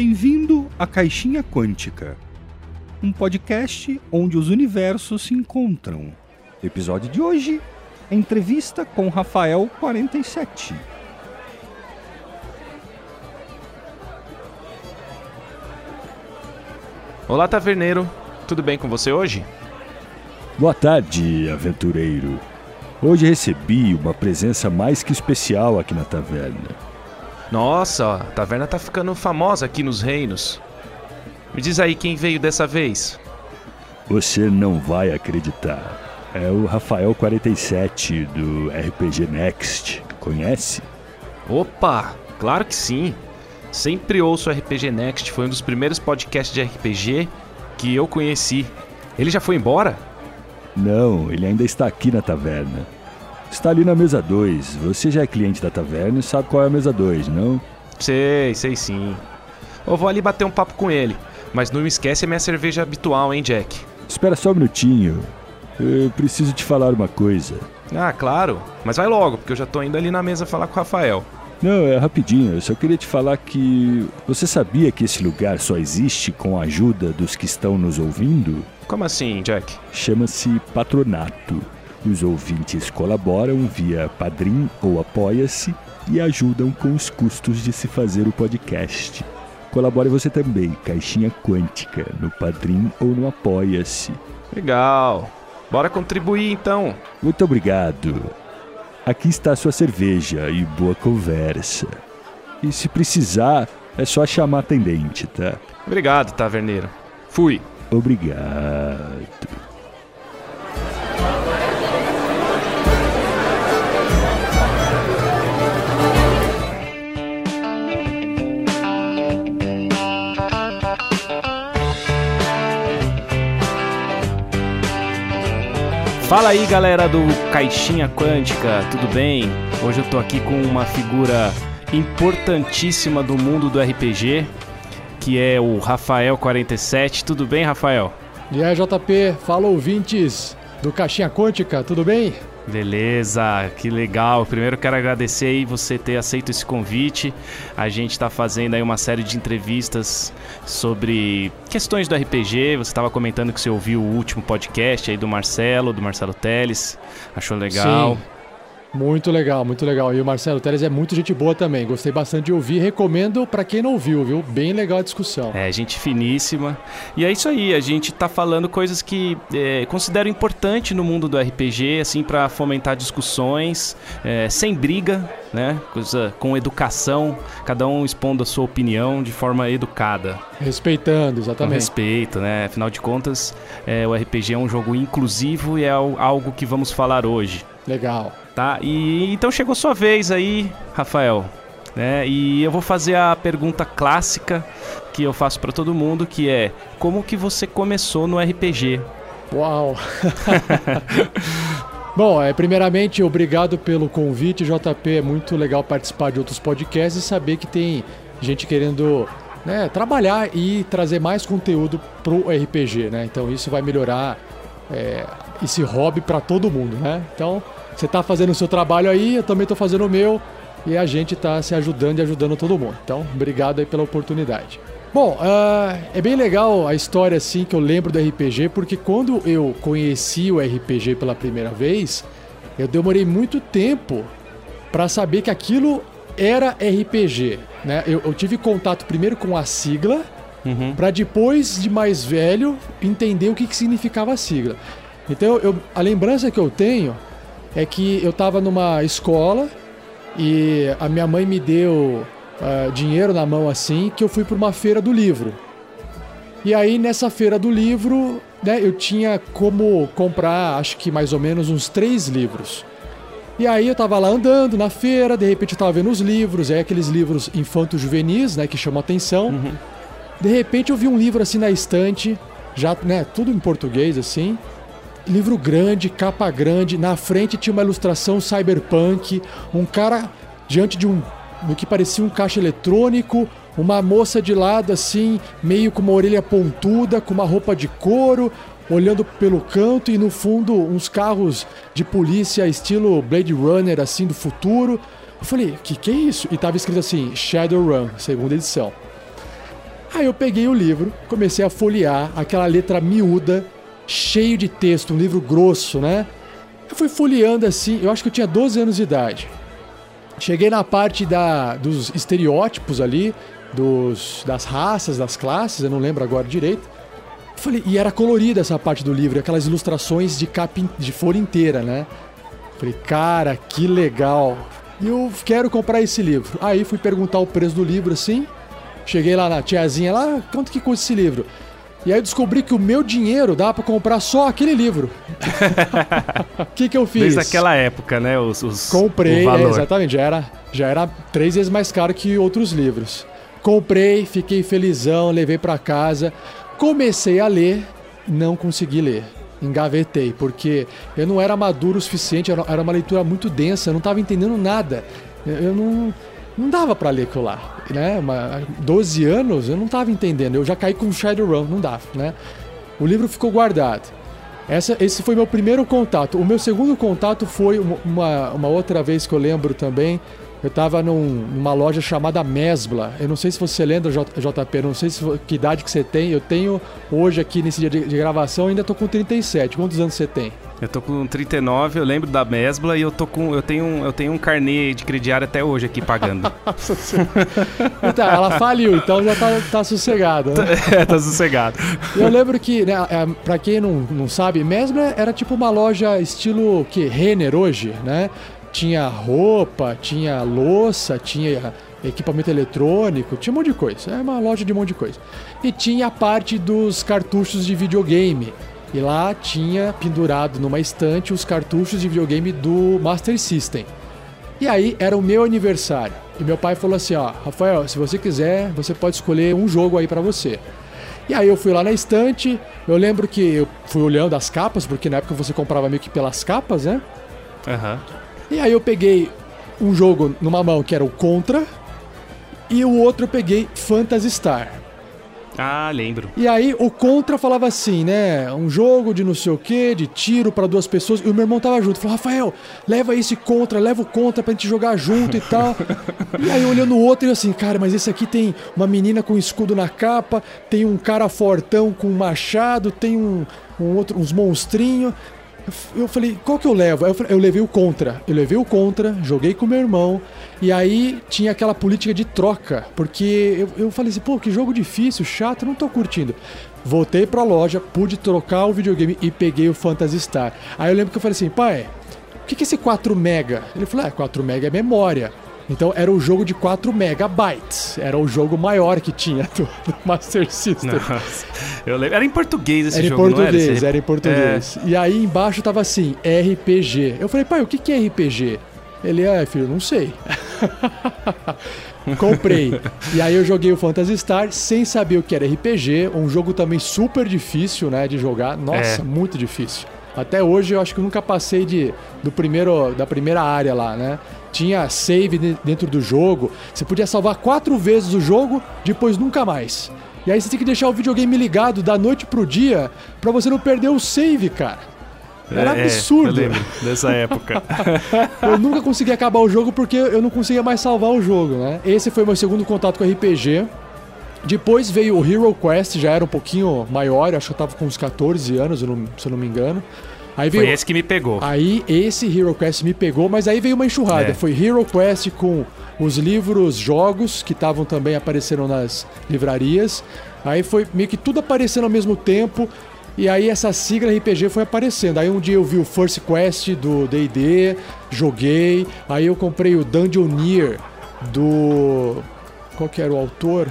Bem-vindo à Caixinha Quântica, um podcast onde os universos se encontram. Episódio de hoje: entrevista com Rafael 47. Olá, taverneiro. Tudo bem com você hoje? Boa tarde, aventureiro. Hoje recebi uma presença mais que especial aqui na taverna. Nossa, a taverna tá ficando famosa aqui nos reinos. Me diz aí quem veio dessa vez. Você não vai acreditar. É o Rafael 47 do RPG Next. Conhece? Opa, claro que sim. Sempre ouço o RPG Next, foi um dos primeiros podcasts de RPG que eu conheci. Ele já foi embora? Não, ele ainda está aqui na taverna. Está ali na mesa 2. Você já é cliente da taverna e sabe qual é a mesa 2, não? Sei, sei sim. Eu vou ali bater um papo com ele. Mas não me esquece a minha cerveja habitual, hein, Jack? Espera só um minutinho. Eu preciso te falar uma coisa. Ah, claro. Mas vai logo, porque eu já tô indo ali na mesa falar com o Rafael. Não, é rapidinho. Eu só queria te falar que. Você sabia que esse lugar só existe com a ajuda dos que estão nos ouvindo? Como assim, Jack? Chama-se patronato. Os ouvintes colaboram via Padrim ou Apoia-se e ajudam com os custos de se fazer o podcast. Colabore você também, Caixinha Quântica, no Padrim ou no Apoia-se. Legal. Bora contribuir então. Muito obrigado. Aqui está a sua cerveja e boa conversa. E se precisar, é só chamar atendente, tá? Obrigado, taverneiro. Fui. Obrigado. Fala aí, galera do Caixinha Quântica, tudo bem? Hoje eu tô aqui com uma figura importantíssima do mundo do RPG, que é o Rafael47. Tudo bem, Rafael? E aí, JP, fala ouvintes do Caixinha Quântica, tudo bem? Beleza, que legal. Primeiro quero agradecer aí você ter aceito esse convite. A gente está fazendo aí uma série de entrevistas sobre questões do RPG. Você estava comentando que você ouviu o último podcast aí do Marcelo, do Marcelo Teles. Achou legal? Sim. Muito legal, muito legal. E o Marcelo Teles é muito gente boa também. Gostei bastante de ouvir. Recomendo para quem não ouviu, viu? Bem legal a discussão. É, gente finíssima. E é isso aí, a gente tá falando coisas que é, considero importante no mundo do RPG, assim, para fomentar discussões, é, sem briga, né? Coisa com educação, cada um expondo a sua opinião de forma educada. Respeitando, exatamente. Com respeito, né? Afinal de contas, é, o RPG é um jogo inclusivo e é algo que vamos falar hoje. Legal. Tá? E então chegou sua vez aí, Rafael. Né? E eu vou fazer a pergunta clássica que eu faço para todo mundo, que é: como que você começou no RPG? Uau! Bom, é, primeiramente, obrigado pelo convite, JP. É muito legal participar de outros podcasts e saber que tem gente querendo né, trabalhar e trazer mais conteúdo pro RPG, né? Então isso vai melhorar é, esse hobby para todo mundo, né? Então você está fazendo o seu trabalho aí, eu também estou fazendo o meu e a gente está se ajudando e ajudando todo mundo. Então, obrigado aí pela oportunidade. Bom, uh, é bem legal a história assim que eu lembro do RPG, porque quando eu conheci o RPG pela primeira vez, eu demorei muito tempo para saber que aquilo era RPG. Né? Eu, eu tive contato primeiro com a sigla, uhum. para depois de mais velho entender o que, que significava a sigla. Então, eu, a lembrança que eu tenho é que eu estava numa escola e a minha mãe me deu uh, dinheiro na mão assim, que eu fui para uma feira do livro. E aí nessa feira do livro, né, eu tinha como comprar, acho que mais ou menos uns três livros. E aí eu tava lá andando na feira, de repente eu tava vendo os livros, é aqueles livros infanto-juvenis, né, que chamam atenção. Uhum. De repente eu vi um livro assim na estante, já, né, tudo em português assim livro grande, capa grande, na frente tinha uma ilustração cyberpunk, um cara diante de um no que parecia um caixa eletrônico, uma moça de lado assim, meio com uma orelha pontuda, com uma roupa de couro, olhando pelo canto e no fundo uns carros de polícia estilo Blade Runner assim do futuro. Eu falei, que que é isso? E tava escrito assim, Shadowrun, segunda edição. Aí eu peguei o livro, comecei a folhear aquela letra miúda, cheio de texto, um livro grosso, né? Eu fui folheando assim, eu acho que eu tinha 12 anos de idade. Cheguei na parte da, dos estereótipos ali, dos, das raças, das classes, eu não lembro agora direito. Falei, e era colorida essa parte do livro, aquelas ilustrações de capa de folha inteira, né? Falei, cara, que legal. Eu quero comprar esse livro. Aí fui perguntar o preço do livro assim. Cheguei lá na tiazinha lá, quanto que custa esse livro? E aí eu descobri que o meu dinheiro dá para comprar só aquele livro. O que, que eu fiz? Desde aquela época, né? Os, os Comprei, é, exatamente. Já era, já era três vezes mais caro que outros livros. Comprei, fiquei felizão, levei para casa. Comecei a ler, não consegui ler. Engavetei, porque eu não era maduro o suficiente, era uma leitura muito densa, eu não estava entendendo nada. Eu não não dava para ler aquilo lá, né? Uma, 12 anos eu não tava entendendo, eu já caí com Shadowrun, não dava, né? O livro ficou guardado. Essa, esse foi meu primeiro contato. O meu segundo contato foi uma, uma outra vez que eu lembro também. Eu estava num, numa loja chamada Mesbla. Eu não sei se você lembra, JP, não sei se, que idade que você tem. Eu tenho hoje aqui nesse dia de, de gravação, ainda tô com 37. Quantos anos você tem? Eu tô com 39, eu lembro da Mesbla e eu tô com. Eu tenho, eu tenho um carnê de crediário até hoje aqui pagando. então, ela faliu, então já tá, tá sossegada. Né? É, tá sossegado. Eu lembro que, né, é, pra quem não, não sabe, Mesbla era tipo uma loja estilo que Renner hoje, né? Tinha roupa, tinha louça, tinha equipamento eletrônico, tinha um monte de coisa. É uma loja de um monte de coisa. E tinha a parte dos cartuchos de videogame. E lá tinha pendurado numa estante os cartuchos de videogame do Master System. E aí era o meu aniversário. E meu pai falou assim: Ó, Rafael, se você quiser, você pode escolher um jogo aí para você. E aí eu fui lá na estante. Eu lembro que eu fui olhando as capas, porque na época você comprava meio que pelas capas, né? Uhum. E aí eu peguei um jogo numa mão que era o Contra. E o outro eu peguei Phantasy Star. Ah, lembro. E aí o Contra falava assim, né? Um jogo de não sei o que, de tiro para duas pessoas. E o meu irmão tava junto. Falou, Rafael, leva esse Contra, leva o Contra pra gente jogar junto e tal. e aí olhando o outro e assim, cara, mas esse aqui tem uma menina com escudo na capa, tem um cara fortão com machado, tem um, um outro, uns monstrinhos eu falei, qual que eu levo? Eu, eu levei o contra. Eu levei o contra, joguei com meu irmão. E aí tinha aquela política de troca. Porque eu, eu falei assim, pô, que jogo difícil, chato, não tô curtindo. Voltei pra loja, pude trocar o videogame e peguei o Phantasy Star. Aí eu lembro que eu falei assim, pai, o que, que é esse 4 mega? Ele falou, é, 4 mega é memória. Então era o jogo de 4 megabytes. Era o jogo maior que tinha do, do Master System. Nossa, eu lembro. Era em português esse era jogo, em português, era? Era em português. É. E aí embaixo tava assim, RPG. Eu falei, pai, o que, que é RPG? Ele, é, filho, não sei. Comprei. e aí eu joguei o Phantasy Star sem saber o que era RPG. Um jogo também super difícil, né, de jogar. Nossa, é. muito difícil. Até hoje eu acho que eu nunca passei de, do primeiro, da primeira área lá, né? Tinha save dentro do jogo. Você podia salvar quatro vezes o jogo, depois nunca mais. E aí você tem que deixar o videogame ligado da noite pro dia para você não perder o save, cara. Era é, absurdo. Eu lembro dessa época. eu nunca consegui acabar o jogo porque eu não conseguia mais salvar o jogo, né? Esse foi meu segundo contato com RPG. Depois veio o Hero Quest, já era um pouquinho maior, acho que eu tava com uns 14 anos, se eu não me engano. Aí veio, Foi esse que me pegou. Aí esse Hero Quest me pegou, mas aí veio uma enxurrada. É. Foi Hero Quest com os livros, jogos que estavam também aparecendo nas livrarias. Aí foi meio que tudo aparecendo ao mesmo tempo. E aí essa sigla RPG foi aparecendo. Aí um dia eu vi o First Quest do D&D, joguei. Aí eu comprei o Dungeoneer do... Qual que era o autor?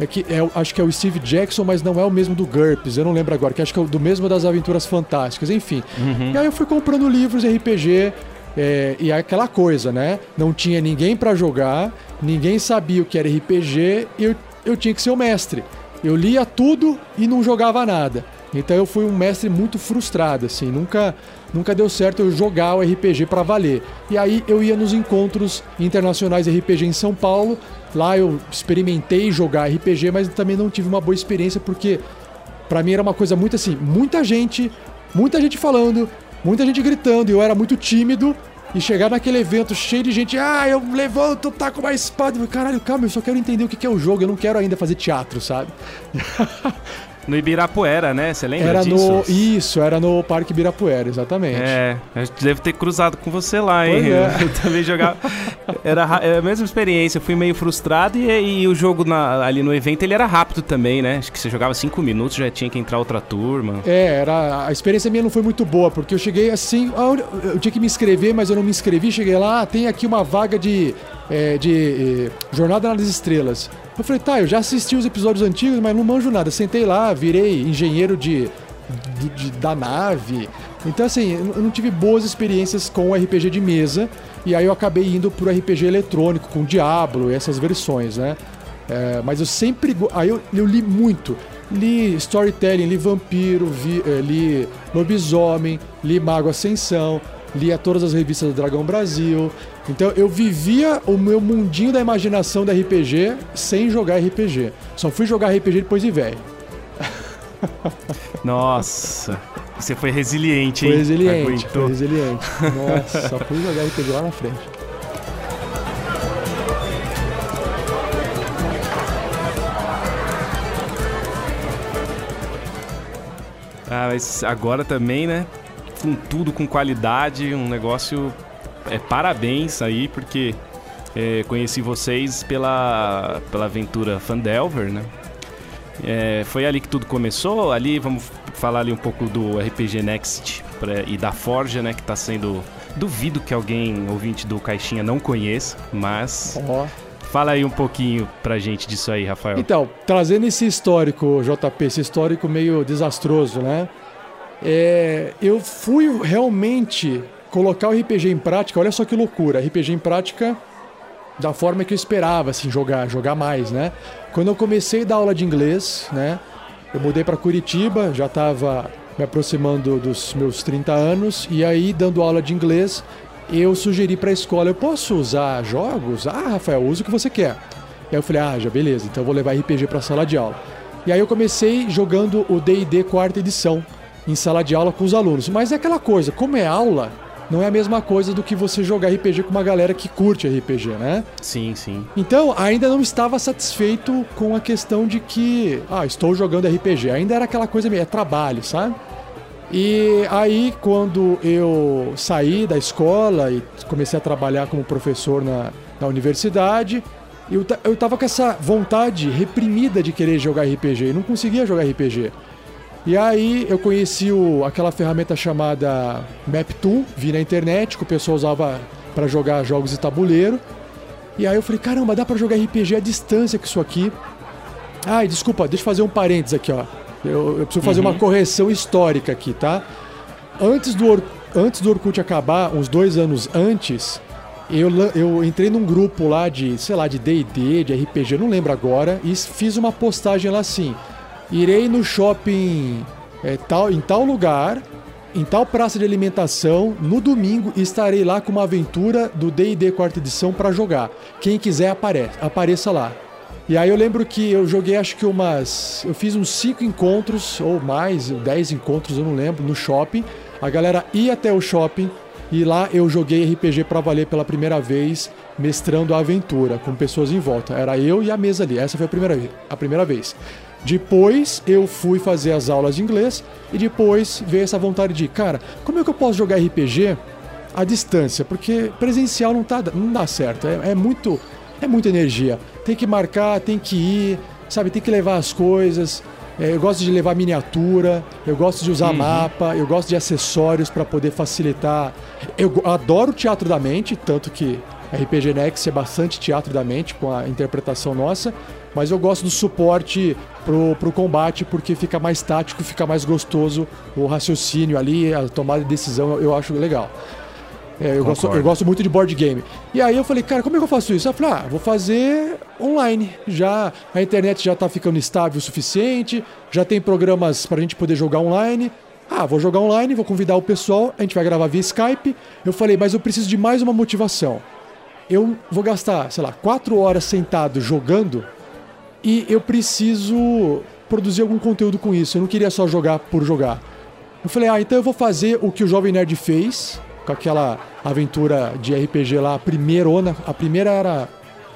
É que é, acho que é o Steve Jackson, mas não é o mesmo do GURPS, eu não lembro agora, que acho que é o do mesmo das Aventuras Fantásticas, enfim. Uhum. E aí eu fui comprando livros de RPG, é, e é aquela coisa, né? Não tinha ninguém para jogar, ninguém sabia o que era RPG, e eu, eu tinha que ser o mestre. Eu lia tudo e não jogava nada. Então eu fui um mestre muito frustrado, assim, nunca, nunca deu certo eu jogar o RPG para valer. E aí eu ia nos encontros internacionais de RPG em São Paulo, lá eu experimentei jogar RPG, mas também não tive uma boa experiência porque para mim era uma coisa muito assim, muita gente, muita gente falando, muita gente gritando, e eu era muito tímido e chegar naquele evento cheio de gente, ah, eu levanto, tá com uma espada. Caralho, calma, eu só quero entender o que é o jogo, eu não quero ainda fazer teatro, sabe? No Ibirapuera, né? Você lembra era disso? No, isso, era no Parque Ibirapuera, exatamente. É, eu devo ter cruzado com você lá, hein? É. Eu também jogava. Era ra- é a mesma experiência, eu fui meio frustrado e, e o jogo na- ali no evento ele era rápido também, né? Acho que você jogava cinco minutos, já tinha que entrar outra turma. É, era, a experiência minha não foi muito boa, porque eu cheguei assim, eu tinha que me inscrever, mas eu não me inscrevi, cheguei lá, ah, tem aqui uma vaga de, é, de eh, Jornada nas Estrelas. Eu falei, tá, eu já assisti os episódios antigos, mas não manjo nada. Sentei lá, virei engenheiro de, de- de- da nave. Então, assim, eu não- tive boas experiências com RPG de mesa, e aí eu acabei indo pro RPG eletrônico, com Diablo, essas versões, né? É, mas eu sempre. Aí eu, eu li muito. Li storytelling, li vampiro, vi- eh, li lobisomem, li Mago Ascensão, lia todas as revistas do Dragão Brasil. Então eu vivia o meu mundinho da imaginação da RPG sem jogar RPG. Só fui jogar RPG depois de velho. Nossa, você foi resiliente, hein? Foi resiliente, foi resiliente. Nossa, só fui jogar RPG lá na frente. Ah, mas agora também, né? Com tudo com qualidade, um negócio. É parabéns aí, porque é, conheci vocês pela, pela aventura Fandelver, né? É, foi ali que tudo começou. Ali vamos falar ali um pouco do RPG Next pra- e da Forja, né? Que tá sendo. Duvido que alguém, ouvinte do Caixinha, não conheça, mas Ó. fala aí um pouquinho pra gente disso aí, Rafael. Então, trazendo esse histórico, JP, esse histórico meio desastroso, né? É, eu fui realmente colocar o RPG em prática, olha só que loucura, RPG em prática da forma que eu esperava, assim, jogar, jogar mais, né? Quando eu comecei a dar aula de inglês, né? Eu mudei para Curitiba, já estava me aproximando dos meus 30 anos, e aí, dando aula de inglês, eu sugeri para a escola, eu posso usar jogos? Ah, Rafael, usa o que você quer. E aí eu falei, ah, já beleza, então eu vou levar RPG para a sala de aula. E aí eu comecei jogando o D&D quarta edição em sala de aula com os alunos. Mas é aquela coisa, como é aula, não é a mesma coisa do que você jogar RPG com uma galera que curte RPG, né? Sim, sim. Então, ainda não estava satisfeito com a questão de que, ah, estou jogando RPG. Ainda era aquela coisa meio, é trabalho, sabe? E aí, quando eu saí da escola e comecei a trabalhar como professor na, na universidade, eu, eu tava com essa vontade reprimida de querer jogar RPG e não conseguia jogar RPG. E aí eu conheci o, aquela ferramenta chamada MapTool, vi na internet, que o pessoal usava para jogar jogos de tabuleiro. E aí eu falei, caramba, dá pra jogar RPG à distância com isso aqui. Ai, desculpa, deixa eu fazer um parênteses aqui, ó. Eu, eu preciso fazer uma correção histórica aqui, tá? Antes do, Or- antes do Orkut acabar, uns dois anos antes, eu, eu entrei num grupo lá de, sei lá, de D&D, de RPG, não lembro agora, e fiz uma postagem lá assim. Irei no shopping é, tal, em tal lugar, em tal praça de alimentação, no domingo estarei lá com uma aventura do D&D quarta edição para jogar. Quem quiser apare apareça lá. E aí eu lembro que eu joguei acho que umas, eu fiz uns cinco encontros ou mais, dez encontros, eu não lembro, no shopping. A galera ia até o shopping e lá eu joguei RPG para valer pela primeira vez, mestrando a aventura com pessoas em volta. Era eu e a mesa ali. Essa foi a primeira, a primeira vez. Depois eu fui fazer as aulas de inglês e depois veio essa vontade de, cara, como é que eu posso jogar RPG à distância? Porque presencial não, tá, não dá certo. É, é muito é muita energia. Tem que marcar, tem que ir, sabe? Tem que levar as coisas. É, eu gosto de levar miniatura, eu gosto de usar mapa, eu gosto de acessórios para poder facilitar. Eu adoro teatro da mente, tanto que RPG Next é bastante teatro da mente com a interpretação nossa, mas eu gosto do suporte pro, pro combate porque fica mais tático, fica mais gostoso o raciocínio ali, a tomada de decisão, eu acho legal. É, eu, gosto, eu gosto muito de board game. E aí eu falei, cara, como é que eu faço isso? Eu falei, ah, vou fazer online. Já a internet já tá ficando estável o suficiente, já tem programas pra gente poder jogar online. Ah, vou jogar online, vou convidar o pessoal, a gente vai gravar via Skype. Eu falei, mas eu preciso de mais uma motivação. Eu vou gastar, sei lá, quatro horas sentado jogando e eu preciso produzir algum conteúdo com isso. Eu não queria só jogar por jogar. Eu falei, ah, então eu vou fazer o que o Jovem Nerd fez, com aquela aventura de RPG lá, a primeira, a primeira era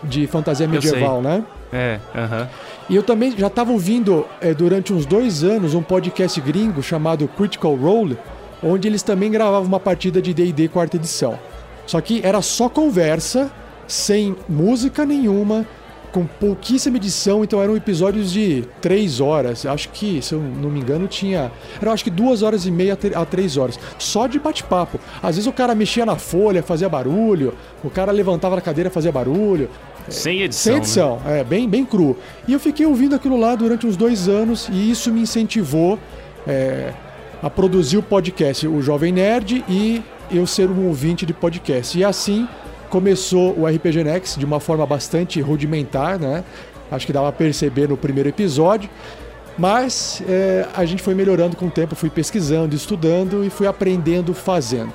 de fantasia medieval, né? É, aham. Uh -huh. E eu também já estava ouvindo é, durante uns dois anos um podcast gringo chamado Critical Role, onde eles também gravavam uma partida de D&D quarta edição. Só que era só conversa, sem música nenhuma, com pouquíssima edição, então eram episódios de três horas. Acho que, se eu não me engano, tinha. Era acho que duas horas e meia a três horas. Só de bate-papo. Às vezes o cara mexia na folha, fazia barulho, o cara levantava na cadeira, fazia barulho. Sem edição. Sem edição, né? é, bem, bem cru. E eu fiquei ouvindo aquilo lá durante uns dois anos e isso me incentivou é, a produzir o podcast, o Jovem Nerd, e eu ser um ouvinte de podcast. E assim começou o RPG Next de uma forma bastante rudimentar, né? Acho que dava a perceber no primeiro episódio. Mas é, a gente foi melhorando com o tempo, fui pesquisando, estudando e fui aprendendo fazendo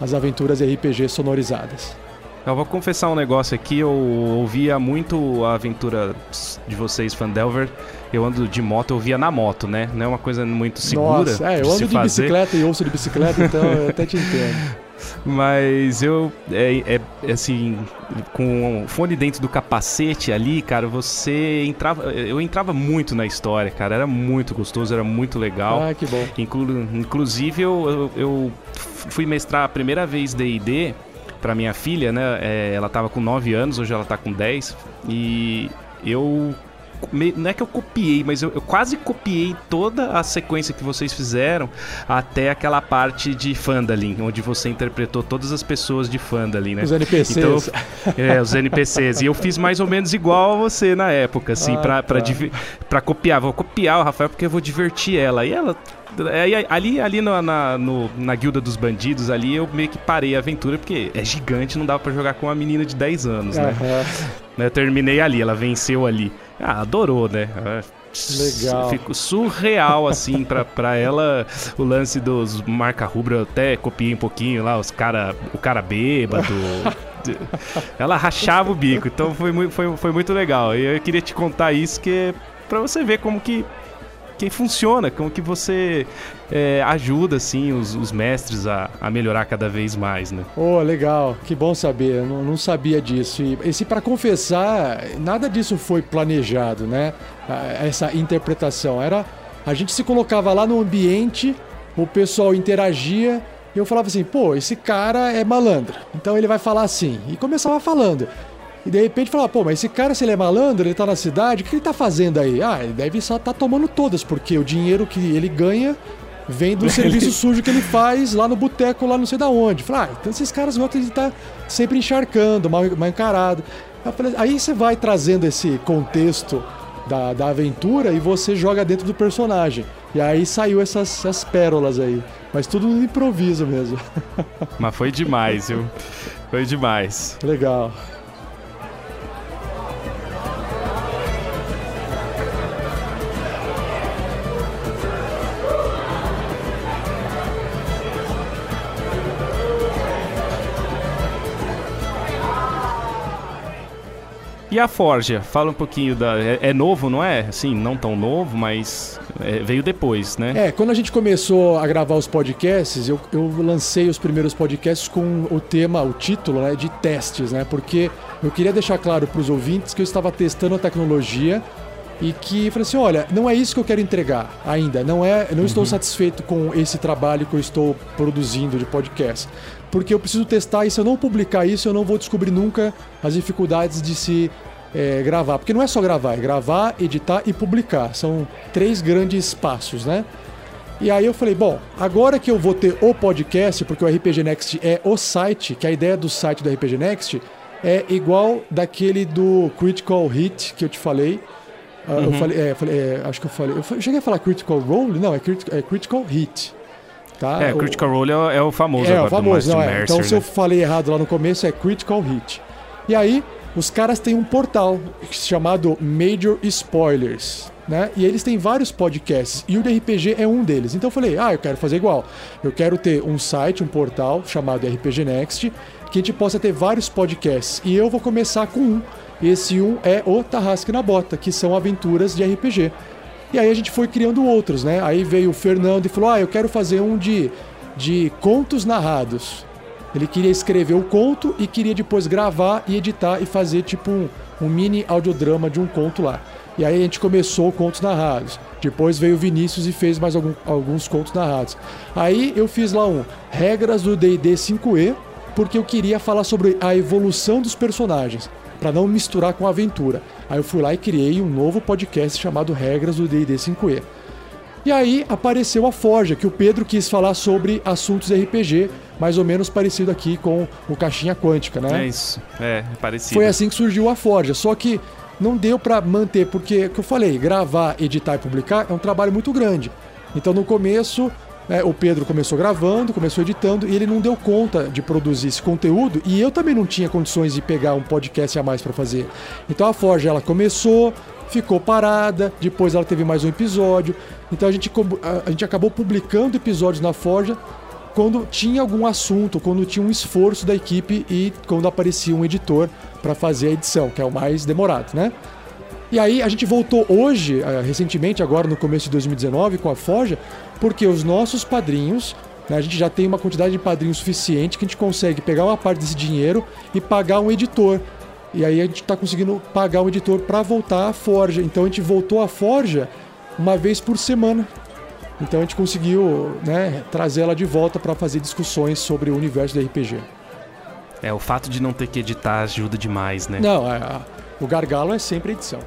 as aventuras RPG sonorizadas. Eu vou confessar um negócio aqui, eu ouvia muito a aventura de vocês, Fandelver. Eu ando de moto, eu via na moto, né? Não é uma coisa muito segura. Nossa, é, eu ando de fazer. bicicleta e ouço de bicicleta, então eu até te entendo. Mas eu, é, é, assim, com o fone dentro do capacete ali, cara, você entrava. Eu entrava muito na história, cara. Era muito gostoso, era muito legal. Ah, que bom. Inclu, inclusive, eu, eu, eu fui mestrar a primeira vez DD para minha filha, né? É, ela tava com 9 anos, hoje ela tá com 10. E eu não é que eu copiei, mas eu, eu, quase copiei toda a sequência que vocês fizeram até aquela parte de Fandalin, onde você interpretou todas as pessoas de Fandalin, né? Os NPCs. Então, é, os NPCs. E eu fiz mais ou menos igual a você na época, assim, ah, pra, tá. pra, pra copiar. Vou copiar o Rafael porque eu vou divertir ela. E ela ali, ali na, na, no, na guilda dos bandidos, ali eu meio que parei a aventura, porque é gigante, não dava para jogar com uma menina de 10 anos, né? Uhum. Eu terminei ali, ela venceu ali. Ah, adorou, né? Legal. Ficou surreal, assim, pra, pra ela. O lance dos marca rubra, eu até copiei um pouquinho lá, os cara, o cara bêbado. ela rachava o bico, então foi, foi, foi muito legal. E eu queria te contar isso, que é pra você ver como que que funciona, como que você é, ajuda assim os, os mestres a, a, melhorar cada vez mais, né? Oh, legal, que bom saber, eu não, não sabia disso. E esse para confessar, nada disso foi planejado, né? Essa interpretação era a gente se colocava lá no ambiente, o pessoal interagia e eu falava assim, pô, esse cara é malandro, então ele vai falar assim. E começava falando. E de repente falar, pô, mas esse cara, se ele é malandro, ele tá na cidade, o que ele tá fazendo aí? Ah, ele deve só estar tá tomando todas, porque o dinheiro que ele ganha vem do serviço sujo que ele faz lá no boteco, lá não sei da onde. Falar, ah, então esses caras gostam de estar tá sempre encharcando, mal, mal encarado. Falei, aí você vai trazendo esse contexto da, da aventura e você joga dentro do personagem. E aí saiu essas, essas pérolas aí. Mas tudo no improviso mesmo. Mas foi demais, viu? Foi demais. Legal. E a Forja, fala um pouquinho da. É, é novo, não é? Assim, não tão novo, mas é, veio depois, né? É, quando a gente começou a gravar os podcasts, eu, eu lancei os primeiros podcasts com o tema, o título, né, de testes, né? Porque eu queria deixar claro para os ouvintes que eu estava testando a tecnologia e que falei assim, olha, não é isso que eu quero entregar ainda, não é, não uhum. estou satisfeito com esse trabalho que eu estou produzindo de podcast, porque eu preciso testar e se eu não publicar isso, eu não vou descobrir nunca as dificuldades de se é, gravar, porque não é só gravar, é gravar, editar e publicar, são três grandes passos, né? E aí eu falei, bom, agora que eu vou ter o podcast, porque o RPG Next é o site, que a ideia do site do RPG Next é igual daquele do Critical Hit que eu te falei, ah, uhum. Eu falei, é, falei é, acho que eu falei. Eu cheguei a falar Critical Role? Não, é, crit, é Critical Hit. Tá? É, Critical Role é, o, é o famoso é, agora, o famoso, não, é. Então, né? se eu falei errado lá no começo, é Critical Hit. E aí, os caras têm um portal chamado Major Spoilers. Né? E eles têm vários podcasts e o de RPG é um deles. Então eu falei, ah, eu quero fazer igual. Eu quero ter um site, um portal chamado RPG Next, que a gente possa ter vários podcasts. E eu vou começar com um esse um é o Tarrasque na Bota, que são aventuras de RPG. E aí a gente foi criando outros, né? Aí veio o Fernando e falou: Ah, eu quero fazer um de, de contos narrados. Ele queria escrever o conto e queria depois gravar e editar e fazer tipo um, um mini audiodrama de um conto lá. E aí a gente começou contos narrados. Depois veio o Vinícius e fez mais algum, alguns contos narrados. Aí eu fiz lá um Regras do D&D 5e, porque eu queria falar sobre a evolução dos personagens, para não misturar com a aventura. Aí eu fui lá e criei um novo podcast chamado Regras do D&D 5e. E aí apareceu a Forja, que o Pedro quis falar sobre assuntos RPG, mais ou menos parecido aqui com o Caixinha Quântica, né? É isso, é, é parecido. Foi assim que surgiu a Forja, só que não deu para manter, porque, que eu falei, gravar, editar e publicar é um trabalho muito grande. Então no começo, né, o Pedro começou gravando, começou editando e ele não deu conta de produzir esse conteúdo e eu também não tinha condições de pegar um podcast a mais para fazer. Então a Forja ela começou, ficou parada, depois ela teve mais um episódio. Então a gente, a gente acabou publicando episódios na Forja quando tinha algum assunto, quando tinha um esforço da equipe e quando aparecia um editor para fazer a edição, que é o mais demorado, né? E aí a gente voltou hoje, eh, recentemente, agora no começo de 2019, com a Forja, porque os nossos padrinhos, né, a gente já tem uma quantidade de padrinhos suficiente que a gente consegue pegar uma parte desse dinheiro e pagar um editor. E aí a gente está conseguindo pagar um editor para voltar à Forja. Então a gente voltou à Forja uma vez por semana. Então a gente conseguiu né, trazer ela de volta para fazer discussões sobre o universo do RPG. É, o fato de não ter que editar ajuda demais, né? Não, a, o gargalo é sempre edição.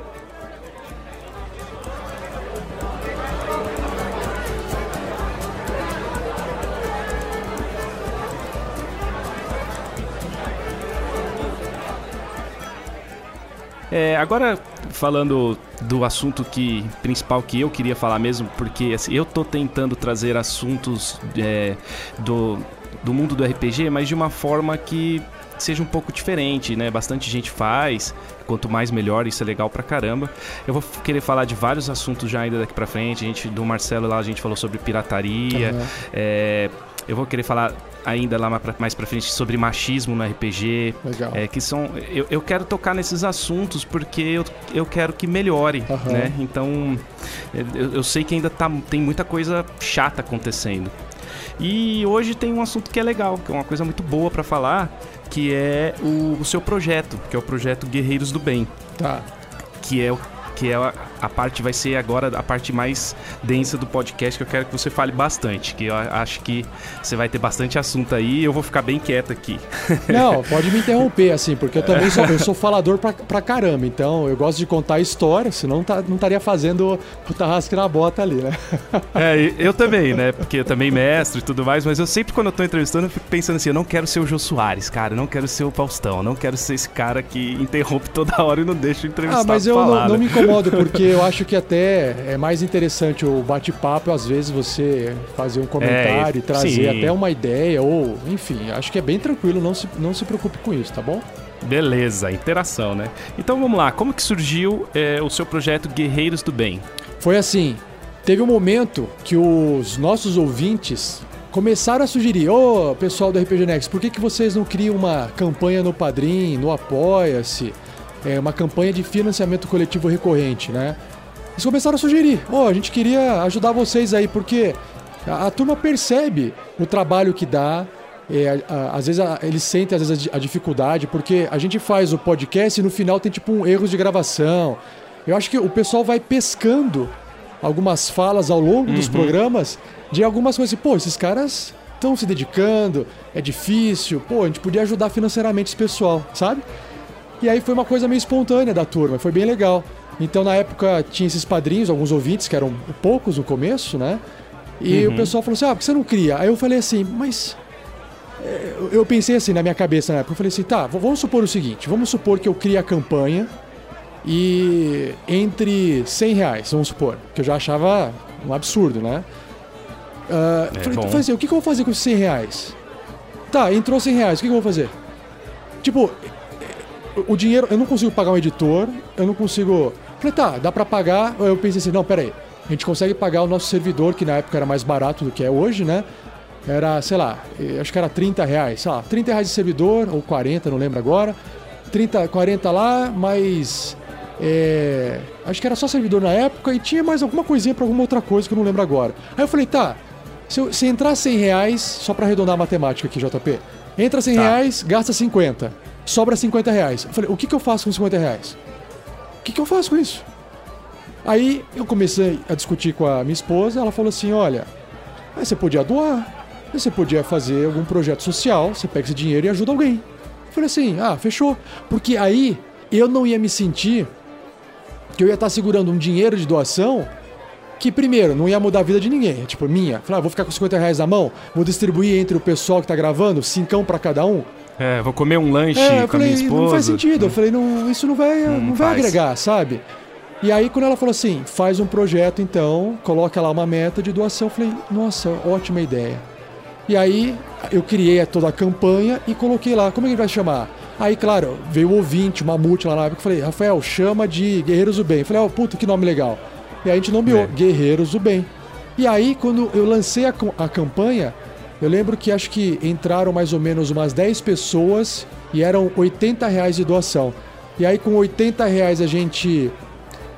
É, agora falando do assunto que principal que eu queria falar mesmo, porque assim, eu tô tentando trazer assuntos é, do, do mundo do RPG, mas de uma forma que seja um pouco diferente, né? Bastante gente faz, quanto mais melhor, isso é legal pra caramba. Eu vou querer falar de vários assuntos já ainda daqui pra frente. A gente, do Marcelo lá, a gente falou sobre pirataria. Uhum. É, eu vou querer falar ainda lá mais pra frente sobre machismo no RPG. Legal. É, que são. Eu, eu quero tocar nesses assuntos porque eu, eu quero que melhore, uhum. né? Então, eu, eu, sei que ainda tá, tem muita coisa chata acontecendo. E hoje tem um assunto que é legal, que é uma coisa muito boa para falar, que é o, o, seu projeto, que é o projeto Guerreiros do Bem. Tá. Que é o que é a, a, parte vai ser agora a parte mais densa do podcast que eu quero que você fale bastante, que eu acho que você vai ter bastante assunto aí, eu vou ficar bem quieto aqui. Não, pode me interromper assim, porque eu também sou, eu sou falador pra, pra caramba, então eu gosto de contar história, senão tá, não estaria fazendo o tarrasque na bota ali, né? É, eu também, né? Porque eu também mestre e tudo mais, mas eu sempre quando eu tô entrevistando eu fico pensando assim, eu não quero ser o Jô Soares, cara, eu não quero ser o Faustão, eu não quero ser esse cara que interrompe toda hora e não deixa o entrevistado Ah, mas eu falar, não, não me incomodo, porque eu acho que até é mais interessante o bate-papo, às vezes você fazer um comentário é, e trazer sim. até uma ideia, ou enfim, acho que é bem tranquilo, não se, não se preocupe com isso, tá bom? Beleza, interação, né? Então vamos lá, como que surgiu é, o seu projeto Guerreiros do Bem? Foi assim, teve um momento que os nossos ouvintes começaram a sugerir, ô oh, pessoal do RPG Next, por que, que vocês não criam uma campanha no Padrim, no Apoia-se? É, uma campanha de financiamento coletivo recorrente, né? Eles começaram a sugerir, oh, a gente queria ajudar vocês aí, porque a, a turma percebe o trabalho que dá, é, a, a, às vezes eles sentem às vezes a, dificuldade, porque a gente faz o podcast e no final tem tipo um erros de gravação. Eu acho que o pessoal vai pescando algumas falas ao longo uhum. dos programas de algumas coisas. Pô, esses caras estão se dedicando, é difícil, pô, a gente podia ajudar financeiramente esse pessoal, sabe? E aí foi uma coisa meio espontânea da turma, foi bem legal. Então na época tinha esses padrinhos, alguns ouvintes, que eram poucos no começo, né? E uhum. o pessoal falou assim: ah, por que você não cria? Aí eu falei assim, mas. Eh, eu pensei assim na minha cabeça na época, eu falei assim, tá, vamos supor o seguinte, vamos supor que eu crie a campanha e entre 100 reais, vamos supor, que eu já achava um absurdo, né? Uh, é falei, então, fazer, o que, eu vou fazer com esses 100 reais? Tá, entrou 100 reais, o que eu vou fazer? Tipo, o dinheiro, eu não consigo pagar um editor, eu não consigo. Falei, tá, dá pra pagar. Eu pensei assim, não, peraí. A gente consegue pagar o nosso servidor, que na época era mais barato do que é hoje, né? Era, sei lá, acho que era 30 reais, sei lá, 30 reais de servidor, ou 40, não lembro agora. 30, 40 lá, mas. É, acho que era só servidor na época e tinha mais alguma coisinha pra alguma outra coisa que eu não lembro agora. Aí eu falei, tá, se, eu, se entrar 100 reais, só pra arredondar a matemática aqui, JP, Entra 100 tá. reais, gasta 50. Sobra 50 reais. Eu falei, o que, que eu faço com 50 reais? O que, que eu faço com isso? Aí eu comecei a discutir com a minha esposa, ela falou assim, olha, você podia doar, você podia fazer algum projeto social, você pega esse dinheiro e ajuda alguém. Eu falei assim, ah, fechou. Porque aí eu não ia me sentir que eu ia estar segurando um dinheiro de doação que, primeiro, não ia mudar a vida de ninguém. É tipo, minha. Falei, ah, vou ficar com 50 reais na mão, vou distribuir entre o pessoal que tá gravando, cincão para cada um. É, vou comer um lanche é, com falei, a minha esposa. Não faz sentido. Eu falei, não, isso não vai, não, não vai agregar, sabe? E aí, quando ela falou assim, faz um projeto então, coloca lá uma meta de doação, eu falei, nossa, ótima ideia. E aí, eu criei toda a campanha e coloquei lá, como é que vai chamar? Aí, claro, veio o ouvinte, uma multi lá na época, eu falei, Rafael, chama de Guerreiros do Bem. Eu falei, ó, oh, puta, que nome legal. E aí a gente nomeou é. Guerreiros do Bem. E aí, quando eu lancei a, a campanha, eu lembro que acho que entraram mais ou menos umas 10 pessoas e eram 80 reais de doação. E aí, com 80 reais, a gente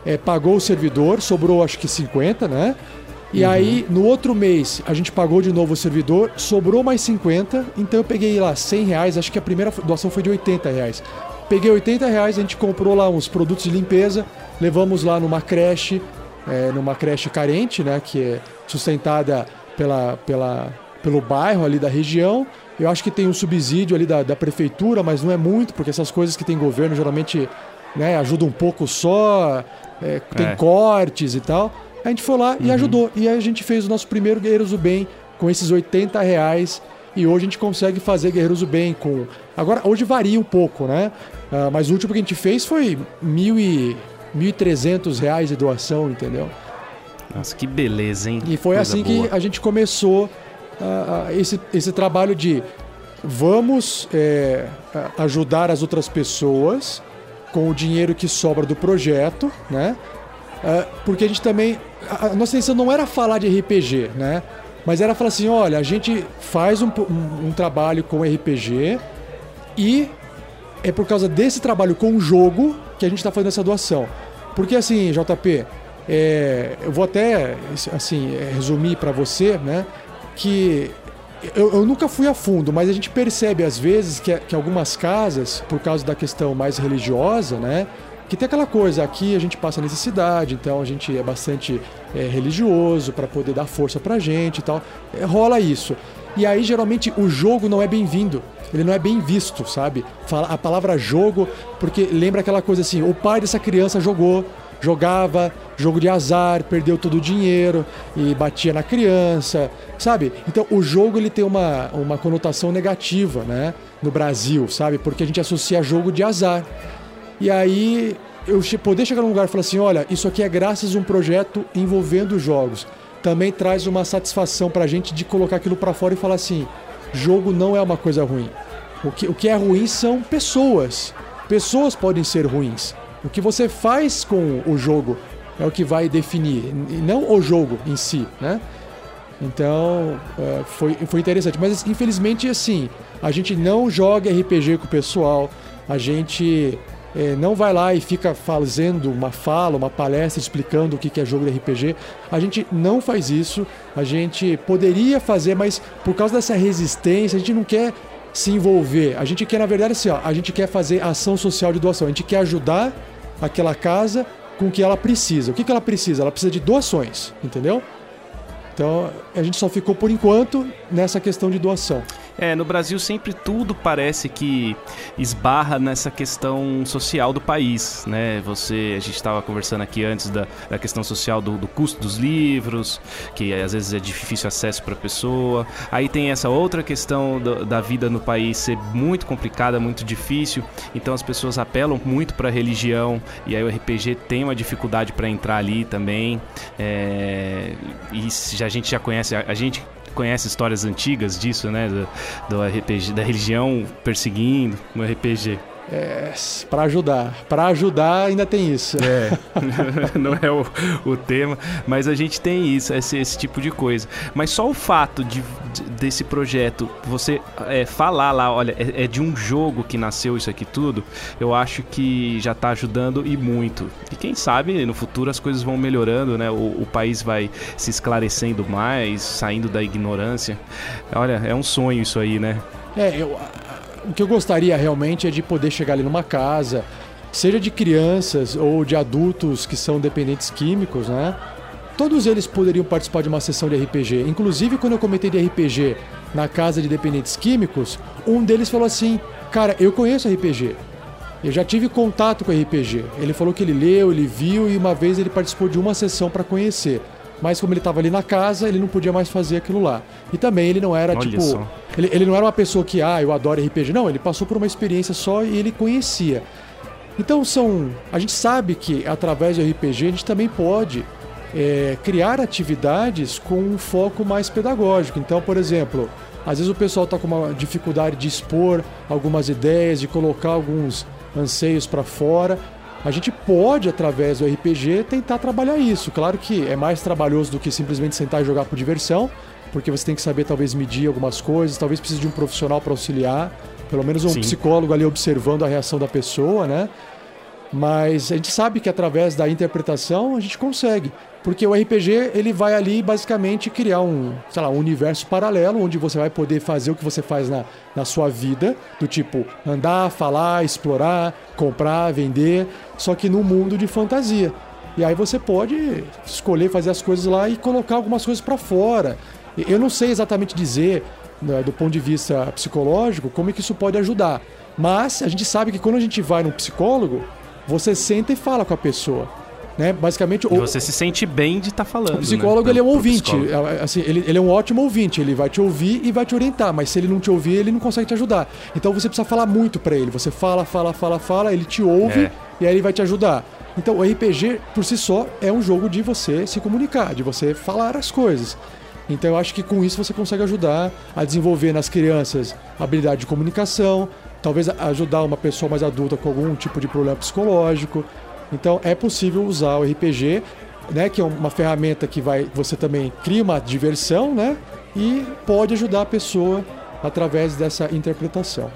é, pagou o servidor, sobrou acho que 50, né? E uhum. aí, no outro mês, a gente pagou de novo o servidor, sobrou mais 50, então eu peguei lá 100 reais, acho que a primeira doação foi de 80 reais. Peguei 80 reais, a gente comprou lá uns produtos de limpeza, levamos lá numa creche, é, numa creche carente, né, que é sustentada pela, pela, pelo bairro ali da região. Eu acho que tem um subsídio ali da, da prefeitura, mas não é muito, porque essas coisas que tem governo geralmente né, ajudam um pouco só, é, tem é. cortes e tal. A gente foi lá uhum. e ajudou. E a gente fez o nosso primeiro Guerreiros do Bem com esses 80 reais. E hoje a gente consegue fazer Guerreiros do Bem com. Agora, hoje varia um pouco, né? Uh, mas o último que a gente fez foi mil e... 1.300 reais de doação, entendeu? Nossa, que beleza, hein? E foi Coisa assim boa. que a gente começou uh, esse, esse trabalho de vamos é, ajudar as outras pessoas com o dinheiro que sobra do projeto, né? Uh, porque a gente também a nossa intenção não era falar de RPG, né? Mas era falar assim, olha, a gente faz um, um, um trabalho com RPG e é por causa desse trabalho com o jogo que a gente está fazendo essa doação. Porque assim, JP, é, eu vou até assim é, resumir para você, né? Que eu, eu, nunca fui a fundo, mas a gente percebe às vezes que, que algumas casas, por causa da questão mais religiosa, né? que tem aquela coisa, aqui a gente passa necessidade, então a gente é bastante é, religioso para poder dar força pra gente e tal. É, rola isso. E aí geralmente o jogo não é bem-vindo. Ele não é bem visto, sabe? A palavra jogo, porque lembra aquela coisa assim: o pai dessa criança jogou, jogava jogo de azar, perdeu todo o dinheiro e batia na criança, sabe? Então o jogo ele tem uma, uma conotação negativa, né? No Brasil, sabe? Porque a gente associa jogo de azar. E aí eu poder chegar num lugar e falar assim, olha, isso aqui é graças a um projeto envolvendo jogos. Também traz uma satisfação pra gente de colocar aquilo para fora e falar assim, jogo não é uma coisa ruim. O que, o que é ruim são pessoas. Pessoas podem ser ruins. O que você faz com o jogo é o que vai definir, e não o jogo em si, né? Então, é, foi, foi interessante. Mas, infelizmente, assim, a gente não joga RPG com o pessoal, a gente é, não vai lá e fica fazendo uma fala, uma palestra explicando o que é jogo de RPG. A gente não faz isso. A gente poderia fazer, mas por causa dessa resistência, a gente não quer se envolver. A gente quer, na verdade, assim, ó, a gente quer fazer ação social de doação. A gente quer ajudar aquela casa com o que ela precisa. O que, que ela precisa? Ela precisa de doações, entendeu? Então a gente só ficou por enquanto nessa questão de doação. É, no Brasil sempre tudo parece que esbarra nessa questão social do país, né? Você, a gente estava conversando aqui antes da, da questão social do, do, custo dos livros, que às vezes é difícil acesso para a pessoa. Aí tem essa outra questão do, da vida no país ser muito complicada, muito difícil. Então as pessoas apelam muito para a religião e aí o RPG tem uma dificuldade para entrar ali também. É, e a gente já conhece, a, a gente conhece histórias antigas disso, né? Do, do RPG, da religião perseguindo o RPG. É, para ajudar. Para ajudar ainda tem isso. É, não é o, o tema, mas a gente tem isso, esse, esse tipo de coisa. Mas só o fato de, de desse projeto, você é, falar lá, olha, é, é, de um jogo que nasceu isso aqui tudo, eu acho que já está ajudando e muito. E quem sabe no futuro as coisas vão melhorando, né? O, o país vai se esclarecendo mais, saindo da ignorância. Olha, é um sonho isso aí, né? É, eu, o que eu gostaria realmente é de poder chegar ali numa casa, seja de crianças ou de adultos que são dependentes químicos, né? Todos eles poderiam participar de uma sessão de RPG. Inclusive, quando eu comentei de RPG na casa de dependentes químicos, um deles falou assim: Cara, eu conheço RPG. Eu já tive contato com RPG. Ele falou que ele leu, ele viu e uma vez ele participou de uma sessão para conhecer. Mas como ele estava ali na casa, ele não podia mais fazer aquilo lá. E também ele não era Olha tipo. só. Ele, ele não era uma pessoa que, ah, eu adoro RPG. Não, ele passou por uma experiência só e ele conhecia. Então são. A gente sabe que através do RPG a gente também pode é, criar atividades com um foco mais pedagógico. Então, por exemplo, às vezes o pessoal está com uma dificuldade de expor algumas ideias, de colocar alguns anseios para fora. A gente pode, através do RPG, tentar trabalhar isso. Claro que é mais trabalhoso do que simplesmente sentar e jogar por diversão, porque você tem que saber talvez medir algumas coisas, talvez precise de um profissional para auxiliar, pelo menos um Sim. psicólogo ali observando a reação da pessoa, né? Mas a gente sabe que através da interpretação a gente consegue. Porque o RPG ele vai ali basicamente criar um, sei lá, um universo paralelo onde você vai poder fazer o que você faz na, na sua vida, do tipo andar, falar, explorar, comprar, vender, só que num mundo de fantasia. E aí você pode escolher fazer as coisas lá e colocar algumas coisas para fora. Eu não sei exatamente dizer, né, do ponto de vista psicológico, como é que isso pode ajudar. Mas a gente sabe que quando a gente vai num psicólogo, você senta e fala com a pessoa. Né? Basicamente, E o, você se sente bem de estar falando. o psicólogo né? ele é um ouvinte, assim, ele, ele é um ótimo ouvinte, ele vai te ouvir e vai te orientar, mas se ele não te ouvir, ele não consegue te ajudar. Então você precisa falar muito pra ele, você fala, fala, fala, fala, ele te ouve É. e aí ele vai te ajudar. Então o RPG por si só é um jogo de você se comunicar, de você falar as coisas. Então eu acho que com isso você consegue ajudar a desenvolver nas crianças a habilidade de comunicação, talvez ajudar uma pessoa mais adulta com algum tipo de problema psicológico. Então é possível usar o RPG, né, que é uma ferramenta que vai você também cria uma diversão, né, e pode ajudar a pessoa através dessa interpretação.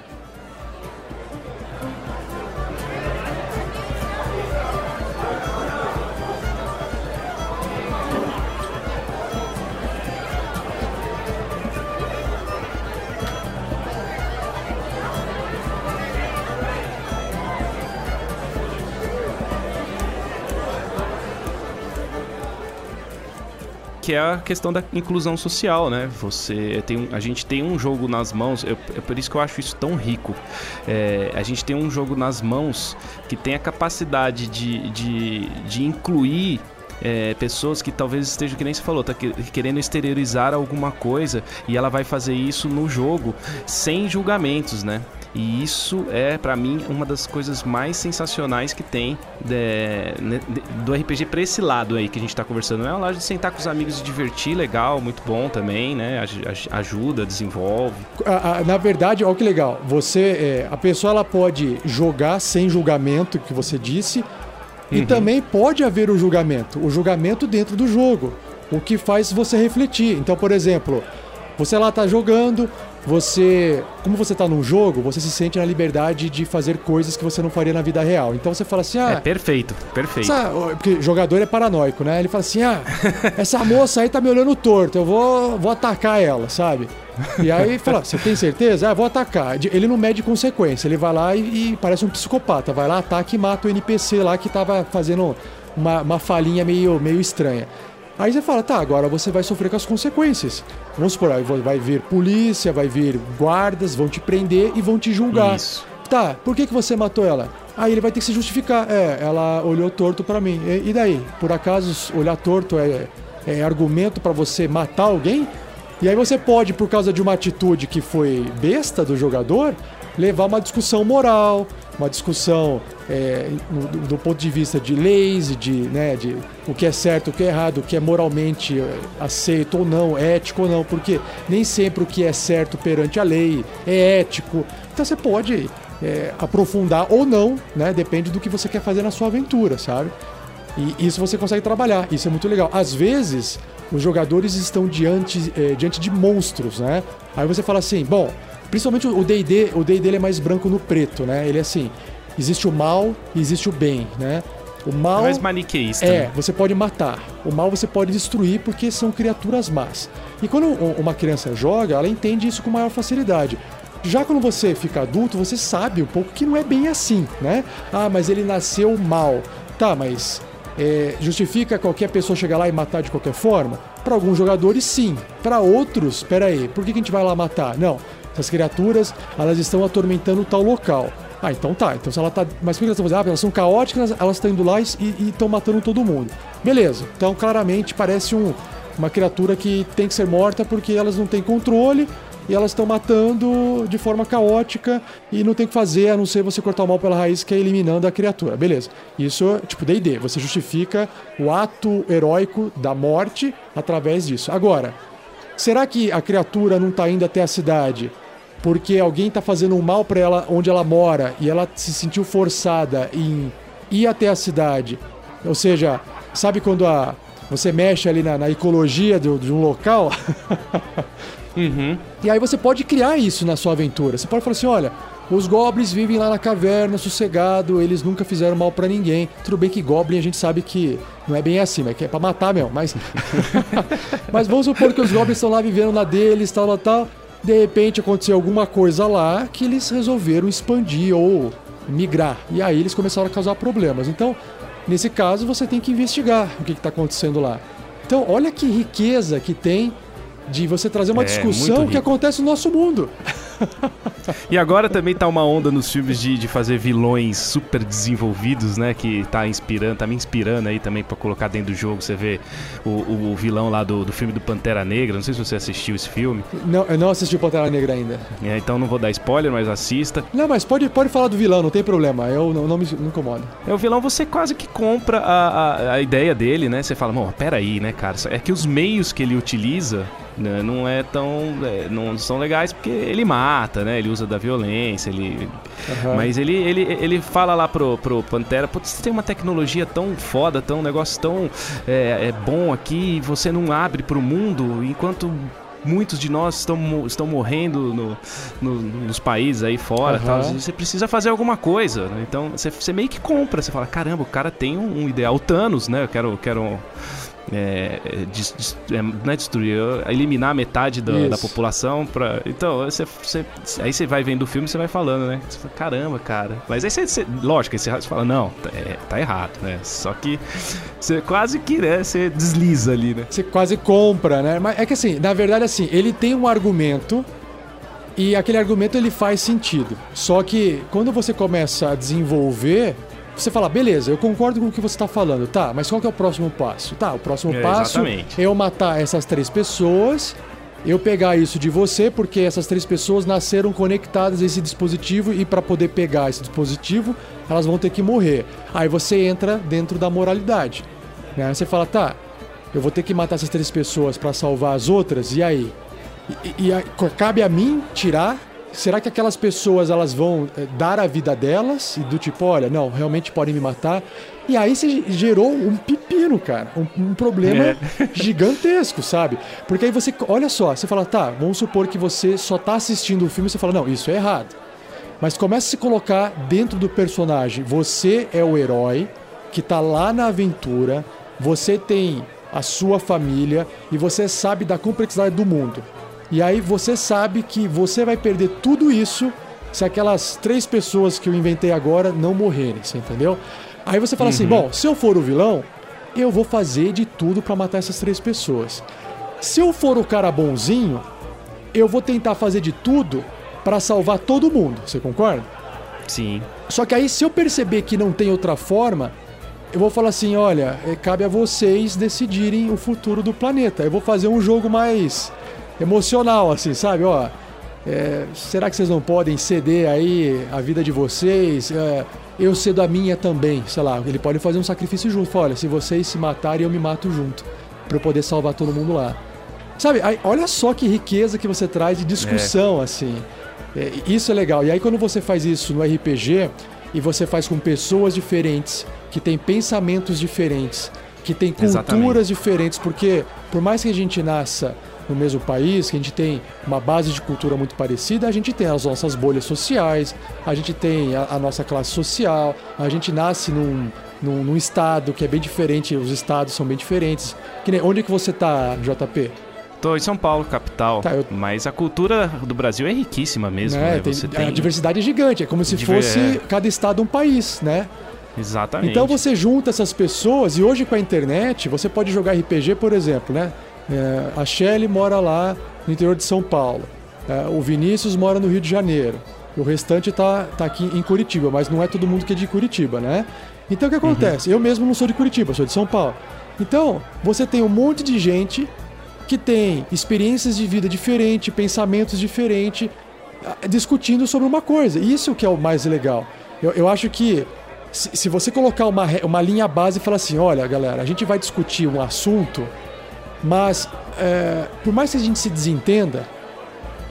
Que é a questão da inclusão social, né? Você tem a gente tem um jogo nas mãos, eu- é por isso que eu acho isso tão rico. É, a gente tem um jogo nas mãos que tem a capacidade de, de, de incluir é, pessoas que talvez estejam, que nem você falou, tá que- querendo exteriorizar alguma coisa e ela vai fazer isso no jogo sem julgamentos, né? E isso é, pra mim, uma das coisas mais sensacionais que tem é, né, de- do RPG pra esse lado aí que a gente tá conversando. É uma loja de sentar com os amigos e divertir, legal, muito bom também, né? Aj- aj- Ajuda, desenvolve. Na verdade, olha que legal. Você, é, a pessoa ela pode jogar sem julgamento, que você disse, e também pode haver o julgamento, o julgamento dentro do jogo, o que faz você refletir. Então, por exemplo, você lá tá jogando, você, como você tá num jogo, você se sente na liberdade de fazer coisas que você não faria na vida real. Então você fala assim, ah, É perfeito, perfeito. porque jogador é paranoico, né? Ele fala assim: ah, essa moça aí tá me olhando torto, eu vou, vou atacar ela, sabe? E aí fala: você tem certeza? Ah, vou atacar. Ele não mede consequência, ele vai lá e, e parece um psicopata, vai lá, ataca e mata o NPC lá que tava fazendo uma, uma falinha meio, meio estranha. Aí você fala, tá, agora você vai sofrer com as consequências. Vamos supor, aí vai vir polícia, vai vir guardas, vão te prender e vão te julgar. Isso. Tá, por que, que você matou ela? Aí ele vai ter que se justificar. É, ela olhou torto pra mim. E, e daí? Por acaso olhar torto é, é argumento pra você matar alguém? E aí você pode, por causa de uma atitude que foi besta do jogador, levar uma discussão moral, uma discussão é, do, do ponto de vista de leis, de, né, de o que é certo, o que é errado, o que é moralmente é, aceito ou não, ético ou não, porque nem sempre o que é certo perante a lei é ético. Então você pode é, aprofundar ou não, né? Depende do que você quer fazer na sua aventura, sabe? E isso você consegue trabalhar, isso é muito legal. Às vezes, os jogadores estão diante, eh, diante de monstros, né? Aí você fala assim, bom, principalmente o D&D, o D&D é mais branco no preto, né? Ele é assim, existe o mal e existe o bem, né? O É mal mais maniqueísta. é, você pode matar. O mal você pode destruir porque são criaturas más. E quando uma criança joga, ela entende isso com maior facilidade. Já quando você fica adulto, você sabe um pouco que não é bem assim, né? Ah, mas ele nasceu mal. Tá, mas é, justifica qualquer pessoa chegar lá e matar de qualquer forma? Para alguns jogadores, sim. Para outros, peraí, por que, que a gente vai lá matar? Não, essas criaturas, elas estão atormentando tal local. Ah, então tá. Então se ela tá. Mas por que elas estão fazendo? Ah, elas são caóticas, elas estão indo lá e estão matando todo mundo. Beleza. Então claramente parece um, uma criatura que tem que ser morta porque elas não têm controle e elas estão matando de forma caótica e não tem o que fazer a não ser você cortar o mal pela raiz, que é eliminando a criatura. Beleza. Isso, tipo, DD. Você justifica o ato heróico da morte através disso. Agora, será que a criatura não está indo até a cidade porque alguém está fazendo um mal para ela onde ela mora e ela se sentiu forçada em ir até a cidade? Ou seja, sabe quando a, você mexe ali na, na ecologia de, de um local? Uhum. E aí você pode criar isso na sua aventura. Você pode falar assim, olha, os goblins vivem lá na caverna, sossegado, eles nunca fizeram mal para ninguém. Tudo bem que goblin a gente sabe que não é bem assim, mas que é pra matar mesmo, mas... mas vamos supor que os goblins estão lá vivendo na deles, tal, tal, tal. De repente aconteceu alguma coisa lá que eles resolveram expandir ou migrar. E aí eles começaram a causar problemas. Então, nesse caso, você tem que investigar o que está acontecendo lá. Então, olha que riqueza que tem de você trazer uma É, discussão que acontece no nosso mundo. E agora também tá uma onda nos filmes de, de fazer vilões super desenvolvidos, né? Que tá inspirando, tá me inspirando aí também pra colocar dentro do jogo. Você vê o, o, o vilão lá do, do filme do Pantera Negra. Não sei se você assistiu esse filme. Não, eu não assisti Pantera Negra ainda. É, então não vou dar spoiler, mas assista. Não, mas pode, pode falar do vilão, não tem problema. Eu não, não me não incomoda. É o vilão, você quase que compra a, a, a ideia dele, né? Você fala, pera peraí, né, cara? É que os meios que ele utiliza né, não é tão. é, não são legais porque ele mata, né? Ele usa da violência, ele. Aham. Mas ele, ele, ele fala lá pro, pro Pantera, putz, você tem uma tecnologia tão foda, tão um negócio tão é, é bom aqui, e você não abre pro mundo, enquanto muitos de nós estão, estão morrendo no, no- nos países aí fora, Aham. tal, você precisa fazer alguma coisa, né? Então você, você meio que compra, você fala, caramba, o cara tem um, um ideal, o Thanos, né? Eu quero, quero é, des- des- é, não é destruir, é eliminar metade da, população pra. Então, você, você- aí você vai vendo o filme e você vai falando, né? Você fala, caramba, cara. Mas aí você, você- lógico, aí você fala, não, tá, é, tá errado, né? Só que você quase que, né, você desliza ali, né? Você quase compra, né? Mas é que assim, na verdade, assim, ele tem um argumento e aquele argumento ele faz sentido. Só que quando você começa a desenvolver, você fala, beleza, eu concordo com o que você está falando, tá, mas qual que é o próximo passo? Tá, o próximo É, passo exatamente. é eu matar essas três pessoas, eu pegar isso de você, porque essas três pessoas nasceram conectadas a esse dispositivo e para poder pegar esse dispositivo, elas vão ter que morrer. Aí você entra dentro da moralidade. Né? Você fala, tá, eu vou ter que matar essas três pessoas para salvar as outras, e aí? E, e a- cabe a mim tirar? Será que aquelas pessoas elas vão eh, dar a vida delas e do tipo, olha, não, realmente podem me matar? E aí você gerou um pepino, cara, um, um problema gigantesco, sabe? Porque aí você, olha só, você fala, tá, vamos supor que você só tá assistindo o filme e você fala, não, isso é errado. Mas começa a se colocar dentro do personagem. Você é o herói que tá lá na aventura, você tem a sua família e você sabe da complexidade do mundo. E aí você sabe que você vai perder tudo isso se aquelas três pessoas que eu inventei agora não morrerem, você entendeu? Aí você fala assim, bom, se eu for o vilão, eu vou fazer de tudo pra matar essas três pessoas. Se eu for o cara bonzinho, eu vou tentar fazer de tudo pra salvar todo mundo. Você concorda? Sim. Só que aí, se eu perceber que não tem outra forma, eu vou falar assim: olha, eh, cabe a vocês decidirem o futuro do planeta. Eu vou fazer um jogo mais emocional, assim, sabe? Ó, eh, será que vocês não podem ceder aí a vida de vocês? Eh, eu cedo a minha também, sei lá. Ele pode fazer um sacrifício junto. Olha, se vocês se matarem, eu me mato junto. Pra eu poder salvar todo mundo lá. Sabe, aí, olha só que riqueza que você traz de discussão, assim. É, isso é legal. E aí, quando você faz isso no RPG e você faz com pessoas diferentes, que têm pensamentos diferentes, que têm culturas Exatamente. diferentes, porque por mais que a gente nasça no mesmo país, que a gente tem uma base de cultura muito parecida, a gente tem as nossas bolhas sociais, a gente tem a, a nossa classe social, a gente nasce num, num, num estado que é bem diferente, os estados são bem diferentes. Que nem, onde é que você tá, JP? Tô em São Paulo, capital. Tá, eu- Mas a cultura do Brasil é riquíssima mesmo, né? né? Tem- Você A tem. diversidade é gigante, é como se Diver- fosse é. cada estado um país, né? Exatamente. Então você junta essas pessoas e hoje com a internet você pode jogar RPG, por exemplo, né? É, a Shelly mora lá no interior de São Paulo. É, o Vinícius mora no Rio de Janeiro. O restante tá, tá aqui em Curitiba, mas não é todo mundo que é de Curitiba, né? Então o que acontece? Eu mesmo não sou de Curitiba, sou de São Paulo. Então, você tem um monte de gente que tem experiências de vida diferentes, pensamentos diferentes, discutindo sobre uma coisa. Isso que é o mais legal. Eu, eu acho que se, se você colocar uma, uma linha base e falar assim, olha, galera, a gente vai discutir um assunto, mas é, por mais que a gente se desentenda,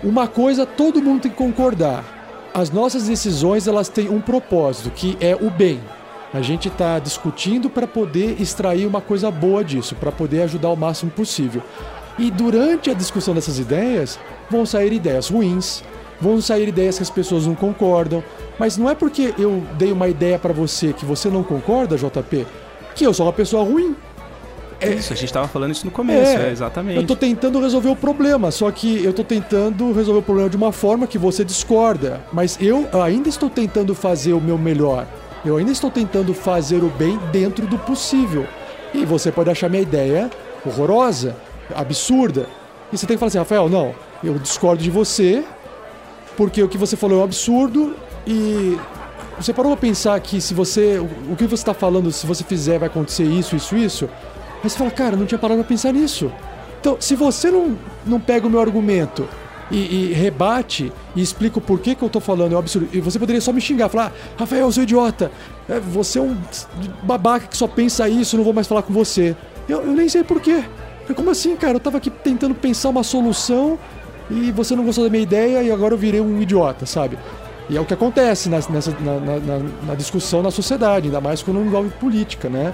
uma coisa todo mundo tem que concordar. As nossas decisões elas têm um propósito, que é o bem. A gente está discutindo para poder extrair uma coisa boa disso, para poder ajudar o máximo possível. E durante a discussão dessas ideias, vão sair ideias ruins, vão sair ideias que as pessoas não concordam. Mas não é porque eu dei uma ideia para você que você não concorda, JP, que eu sou uma pessoa ruim. Isso, a gente tava falando isso no começo, é, exatamente. Eu tô tentando resolver o problema, só que eu tô tentando resolver o problema de uma forma que você discorda. Mas eu ainda estou tentando fazer o meu melhor. Eu ainda estou tentando fazer o bem dentro do possível. E você pode achar minha ideia horrorosa, absurda. E você tem que falar assim, Rafael, não, eu discordo de você, porque o que você falou é um absurdo e você parou pra pensar que se você. O que você está falando, se você fizer, vai acontecer isso, isso, isso. Aí você fala, cara, não tinha parado pra pensar nisso. Então, se você não, não pega o meu argumento e, e rebate e explica o porquê que eu tô falando é um absurdo, e você poderia só me xingar, falar, "Ah, Rafael, eu sou idiota, É, você é um babaca que só pensa isso, não vou mais falar com você. Eu, eu nem sei porquê. Como assim, cara? Eu tava aqui tentando pensar uma solução e você não gostou da minha ideia e agora eu virei um idiota, sabe? E é o que acontece nessa, na, na- na- na discussão na sociedade, ainda mais quando envolve política, né?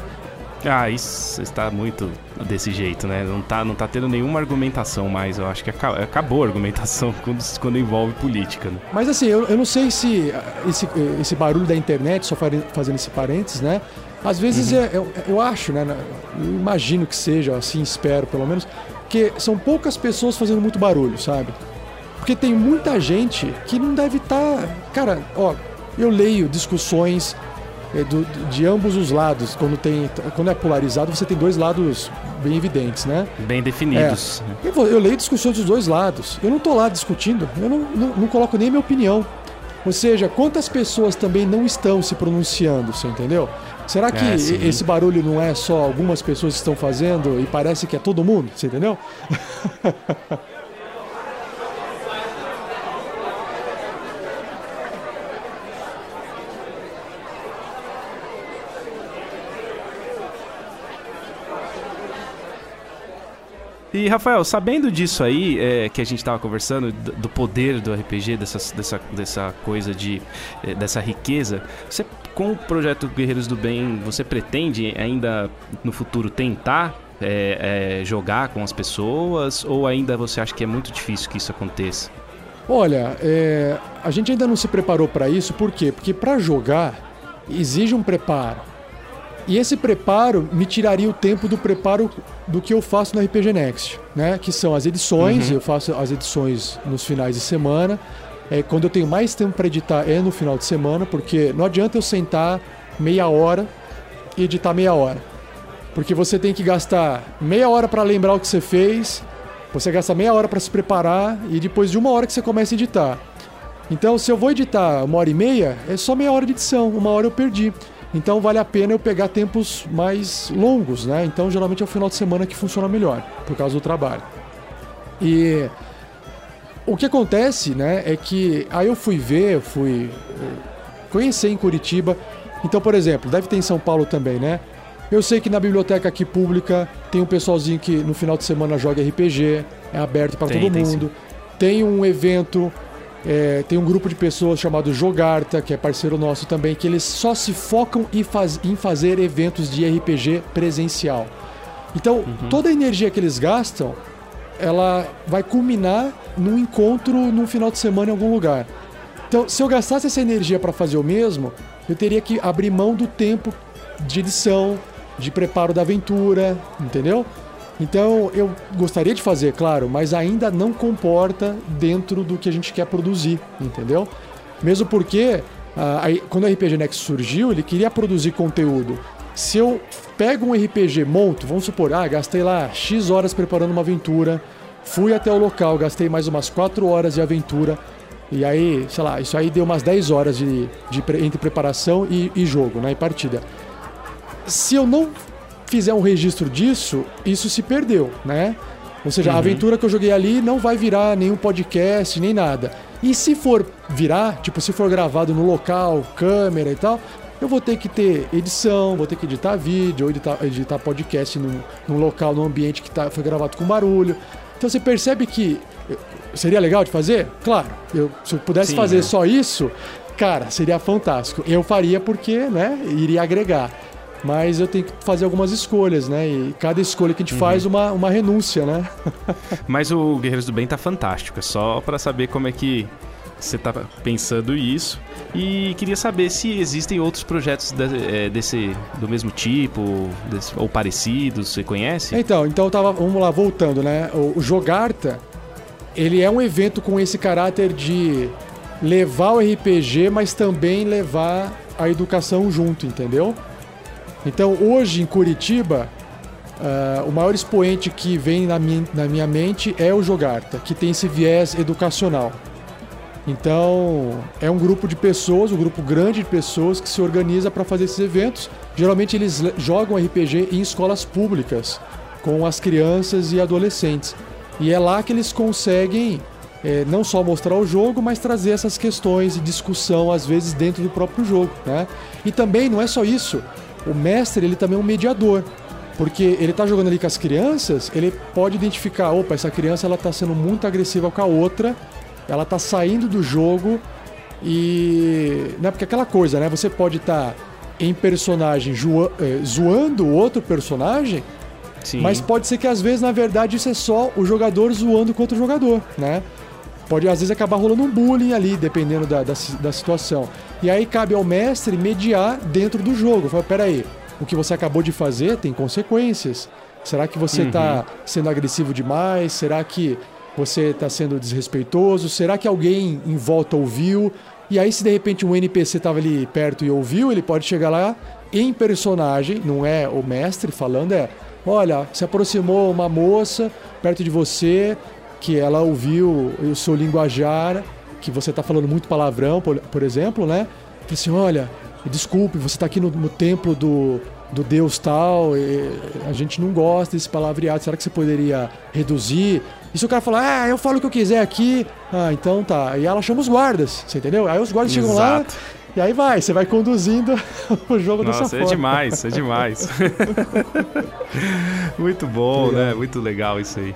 Ah, isso está muito desse jeito, né? Não tá, não tá tendo nenhuma argumentação mais. Eu acho que aca- acabou a argumentação quando, quando envolve política, né? Mas assim, eu, eu não sei se ah, esse, esse barulho da internet, só fazendo esse parênteses, né? Às vezes é, eu, eu acho, né? Eu imagino que seja, assim, espero pelo menos, que são poucas pessoas fazendo muito barulho, sabe? Porque tem muita gente que não deve estar. Cara, ó, eu leio discussões do- de ambos os lados. Quando, tem, quando é polarizado, você tem dois lados bem evidentes, né? Bem definidos. né? Eu, eu leio discussões dos dois lados. Eu não tô lá discutindo, eu não, não, não coloco nem minha opinião. Ou seja, quantas pessoas também não estão se pronunciando, você entendeu? Será que É, esse barulho não é só algumas pessoas que estão fazendo e parece que é todo mundo, você entendeu? E, Rafael, sabendo disso aí, é, que a gente tava conversando, do, do poder do RPG, dessa, dessa, dessa coisa de. é, dessa riqueza, você, com o projeto Guerreiros do Bem, você pretende ainda no futuro tentar é, é, jogar com as pessoas? Ou ainda você acha que é muito difícil que isso aconteça? Olha, é, a gente ainda não se preparou para isso, por quê? Porque para jogar exige um preparo. E esse preparo me tiraria o tempo do preparo do que eu faço no RPG Next, né? Que são as edições, eu faço as edições nos finais de semana. É, quando eu tenho mais tempo para editar é no final de semana, porque não adianta eu sentar meia hora e editar meia hora. Porque você tem que gastar meia hora para lembrar o que você fez, você gasta meia hora para se preparar e depois de uma hora que você começa a editar. Então, se eu vou editar uma hora e meia, é só meia hora de edição, uma hora eu perdi. Então, vale a pena eu pegar tempos mais longos, né? Então, geralmente é o final de semana que funciona melhor, por causa do trabalho. E o que acontece, né, é que aí eu fui ver, eu fui eh, conhecer em Curitiba. Então, por exemplo, deve ter em São Paulo também, né? Eu sei que na biblioteca aqui pública tem um pessoalzinho que no final de semana joga RPG, é aberto para todo tem mundo. Tem um evento, é, tem um grupo de pessoas chamado Jogarta, que é parceiro nosso também, que eles só se focam em, faz- em fazer eventos de RPG presencial. Então, toda a energia que eles gastam, ela vai culminar num encontro num final de semana em algum lugar. Então, se eu gastasse essa energia para fazer o mesmo, eu teria que abrir mão do tempo de edição, de preparo da aventura, entendeu? Então eu gostaria de fazer, claro, mas ainda não comporta dentro do que a gente quer produzir, entendeu? Mesmo porque ah, aí, quando o RPG Next surgiu, ele queria produzir conteúdo. Se eu pego um RPG, monto, vamos supor, ah, gastei lá X horas preparando uma aventura, fui até o local, gastei mais umas 4 horas de aventura, e aí, sei lá, isso aí deu umas 10 horas de, de entre preparação e, e jogo, né, e partida. Se eu não fizer um registro disso, isso se perdeu, né? Ou seja, uhum. a aventura que eu joguei ali não vai virar nenhum podcast, nem nada. E se for virar, tipo, se for gravado no local, câmera e tal, eu vou ter que ter edição, vou ter que editar vídeo, ou editar, editar podcast num, num local, num ambiente que tá, foi gravado com barulho. Então você percebe que seria legal de fazer? Claro, eu, se eu pudesse Sim, fazer né? só isso, cara, seria fantástico. Eu faria porque, né, iria agregar mas eu tenho que fazer algumas escolhas, né? E cada escolha que a gente uhum. faz, uma, uma renúncia, né? mas o Guerreiros do Bem tá fantástico, é só para saber como é que você tá pensando isso. E queria saber se existem outros projetos de, é, desse do mesmo tipo desse, ou parecidos, você conhece? Então, então tava, vamos lá, voltando, né? O, o Jogarta, ele é um evento com esse caráter de levar o RPG, mas também levar a educação junto, entendeu? Então, hoje em Curitiba, uh, o maior expoente que vem na minha, na minha mente é o Jogarta, que tem esse viés educacional. Então, é um grupo de pessoas, um grupo grande de pessoas que se organiza para fazer esses eventos. Geralmente, eles jogam RPG em escolas públicas, com as crianças e adolescentes. E é lá que eles conseguem é, não só mostrar o jogo, mas trazer essas questões de discussão, às vezes, dentro do próprio jogo. Né? E também, não é só isso o mestre ele também é um mediador. Porque ele está jogando ali com as crianças, ele pode identificar, opa, essa criança ela está sendo muito agressiva com a outra, ela está saindo do jogo e, né, porque aquela coisa, né, você pode estar tá em personagem eh, zoando o outro personagem, Sim. mas pode ser que às vezes na verdade isso é só o jogador zoando com outro jogador, né? Pode às vezes acabar rolando um bullying ali, dependendo da, da, da situação. E aí cabe ao mestre mediar dentro do jogo. Fala, peraí, o que você acabou de fazer tem consequências. Será que você está uhum. sendo agressivo demais? Será que você está sendo desrespeitoso? Será que alguém em volta ouviu? E aí, se de repente um NPC estava ali perto e ouviu, ele pode chegar lá em personagem, não é o mestre falando, é: olha, se aproximou uma moça perto de você, que ela ouviu o seu linguajar, que você está falando muito palavrão, por, por exemplo, né? Falei assim, olha, desculpe, você está aqui no, no, templo do, do Deus tal, a gente não gosta desse palavreado, será que você poderia reduzir? E se o cara falar, ah, eu falo o que eu quiser aqui, ah, então tá. E ela chama os guardas, você entendeu? Aí os guardas Exato. chegam lá e aí vai, você vai conduzindo o jogo Nossa, dessa forma. é demais, é demais. Muito bom, legal. né? Muito legal isso aí.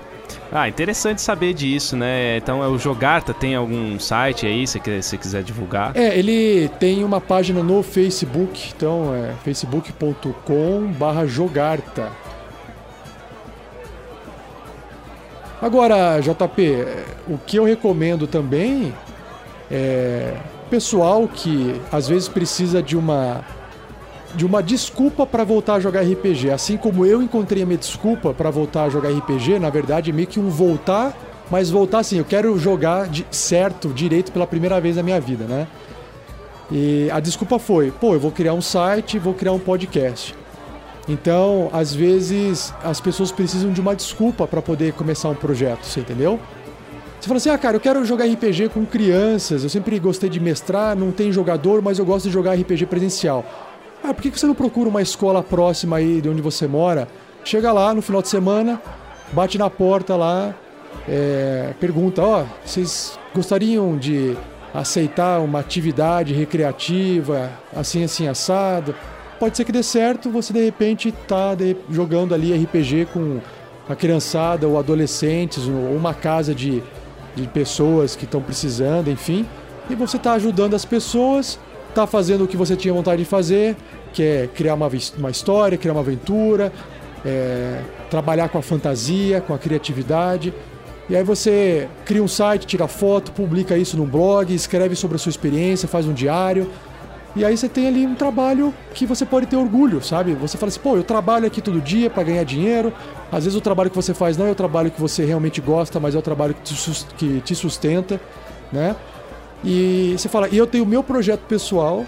Ah, interessante saber disso, né? Então, é o Jogarta tem algum site aí, se você quiser divulgar? É, ele tem uma página no Facebook, então é facebook.com jogarta. Agora, JP, o que eu recomendo também é pessoal que às vezes precisa de uma de uma desculpa para voltar a jogar RPG. Assim como eu encontrei a minha desculpa para voltar a jogar RPG, na verdade, meio que um voltar, mas voltar assim, eu quero jogar de certo, direito pela primeira vez na minha vida, né? E a desculpa foi, pô, eu vou criar um site, vou criar um podcast. Então, às vezes, as pessoas precisam de uma desculpa para poder começar um projeto, você entendeu? Você fala assim, ah, cara, eu quero jogar RPG com crianças, eu sempre gostei de mestrar, não tem jogador, mas eu gosto de jogar RPG presencial. Ah, por que você não procura uma escola próxima aí de onde você mora? Chega lá no final de semana, bate na porta lá, é, pergunta: Ó, oh, vocês gostariam de aceitar uma atividade recreativa, assim, assim, assado? Pode ser que dê certo, você de repente tá de, jogando ali RPG com a criançada ou adolescentes, ou uma casa de, de pessoas que estão precisando, enfim. E você está ajudando as pessoas tá fazendo o que você tinha vontade de fazer, que é criar uma, uma história, criar uma aventura, é, trabalhar com a fantasia, com a criatividade. E aí você cria um site, tira foto, publica isso num blog, escreve sobre a sua experiência, faz um diário. E aí você tem ali um trabalho que você pode ter orgulho, sabe? Você fala assim, pô, eu trabalho aqui todo dia para ganhar dinheiro. Às vezes o trabalho que você faz não é o trabalho que você realmente gosta, mas é o trabalho que te sustenta, né? E você fala, e eu tenho o meu projeto pessoal,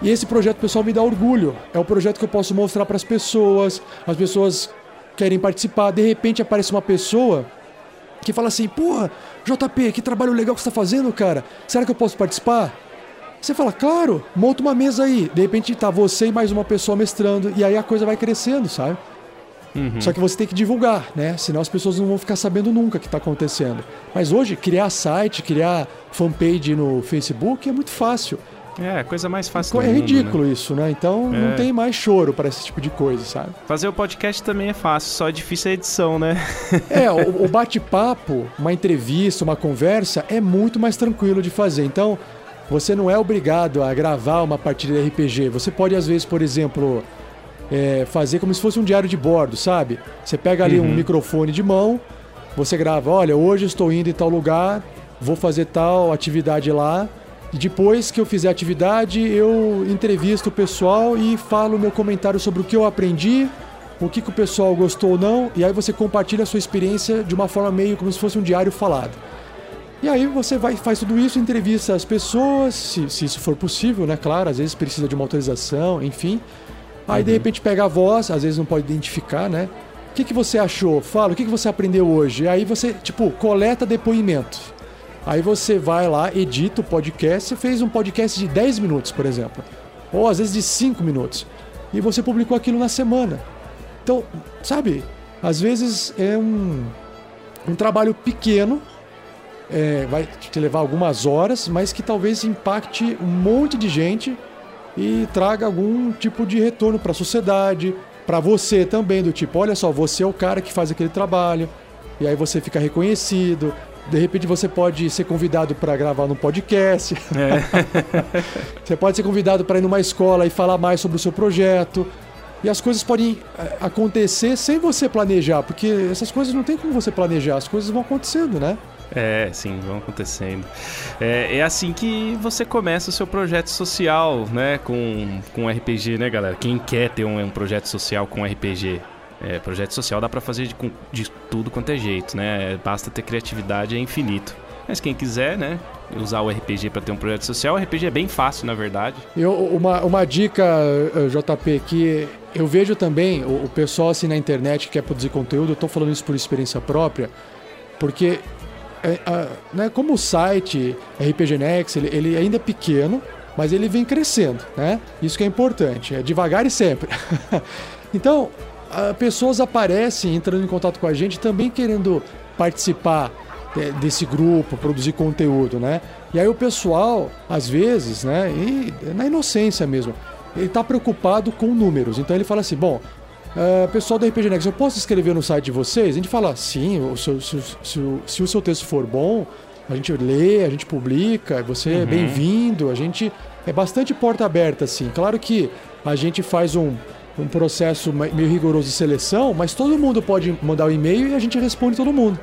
e esse projeto pessoal me dá orgulho. É o projeto que eu posso mostrar para as pessoas, as pessoas querem participar. De repente aparece uma pessoa que fala assim: Porra, JP, que trabalho legal que você está fazendo, cara. Será que eu posso participar? Você fala, claro, monta uma mesa aí. De repente tá você e mais uma pessoa mestrando, e aí a coisa vai crescendo, sabe? Uhum. Só que você tem que divulgar, né? Senão as pessoas não vão ficar sabendo nunca o que está acontecendo. Mas hoje, criar site, criar fanpage no Facebook é muito fácil. É, a coisa mais fácil É mundo, ridículo né? isso, né? Então é. não tem mais choro para esse tipo de coisa, sabe? Fazer o podcast também é fácil, só é difícil a edição, né? é, o, o bate-papo, uma entrevista, uma conversa é muito mais tranquilo de fazer. Então, você não é obrigado a gravar uma partida de RPG. Você pode, às vezes, por exemplo, é, fazer como se fosse um diário de bordo, sabe? Você pega ali uhum. um microfone de mão, você grava, olha, hoje estou indo em tal lugar, vou fazer tal atividade lá e depois que eu fizer a atividade, eu entrevisto o pessoal e falo meu comentário sobre o que eu aprendi, o que, que o pessoal gostou ou não, e aí você compartilha a sua experiência de uma forma meio como se fosse um diário falado. E aí você vai faz tudo isso, entrevista as pessoas, se, se isso for possível, né? Claro, às vezes precisa de uma autorização, enfim. Aí uhum. de repente pega a voz, às vezes não pode identificar, né? O que, que você achou? Fala, o que, que você aprendeu hoje? Aí você, tipo, coleta depoimentos. Aí você vai lá, edita o podcast, você fez um podcast de 10 minutos, por exemplo, ou às vezes de 5 minutos, e você publicou aquilo na semana. Então, sabe, às vezes é um, um trabalho pequeno, é, vai te levar algumas horas, mas que talvez impacte um monte de gente e traga algum tipo de retorno para a sociedade, para você também, do tipo, olha só, você é o cara que faz aquele trabalho, e aí você fica reconhecido, de repente você pode ser convidado para gravar num podcast. É. você pode ser convidado para ir numa escola e falar mais sobre o seu projeto. E as coisas podem eh, acontecer sem você planejar, porque essas coisas não tem como você planejar, as coisas vão acontecendo, né? É, sim, vão acontecendo. É, é assim que você começa o seu projeto social, né? Com, com RPG, né, galera? Quem quer ter um, um projeto social com RPG? É, projeto social dá para fazer de, de, tudo quanto é jeito, né? Basta ter criatividade, é infinito. Mas quem quiser, né, usar o RPG para ter um projeto social, o RPG é bem fácil, na verdade. Eu, uma, uma dica, eh, JP, que eu vejo também o, o pessoal assim na internet que quer produzir conteúdo, eu tô falando isso por experiência própria, porque é, né, como o site RPG Next, ele, ele ainda é pequeno, mas ele vem crescendo, né? Isso que é importante, é devagar e sempre. então, pessoas aparecem entrando em contato com a gente também querendo participar desse grupo, produzir conteúdo, né? E aí o pessoal, às vezes, né, e na inocência mesmo, ele está preocupado com números. Então ele fala assim, bom, uh, pessoal do RPG Next, eu posso escrever no site de vocês? A gente fala, sim, o seu, se, se, se, o seu texto for bom, a gente lê, a gente publica, você é uhum. é bem-vindo, a gente é bastante porta aberta, assim. Claro que a gente faz um, um processo meio rigoroso de seleção, mas todo mundo pode mandar o um e-mail e a gente responde todo mundo.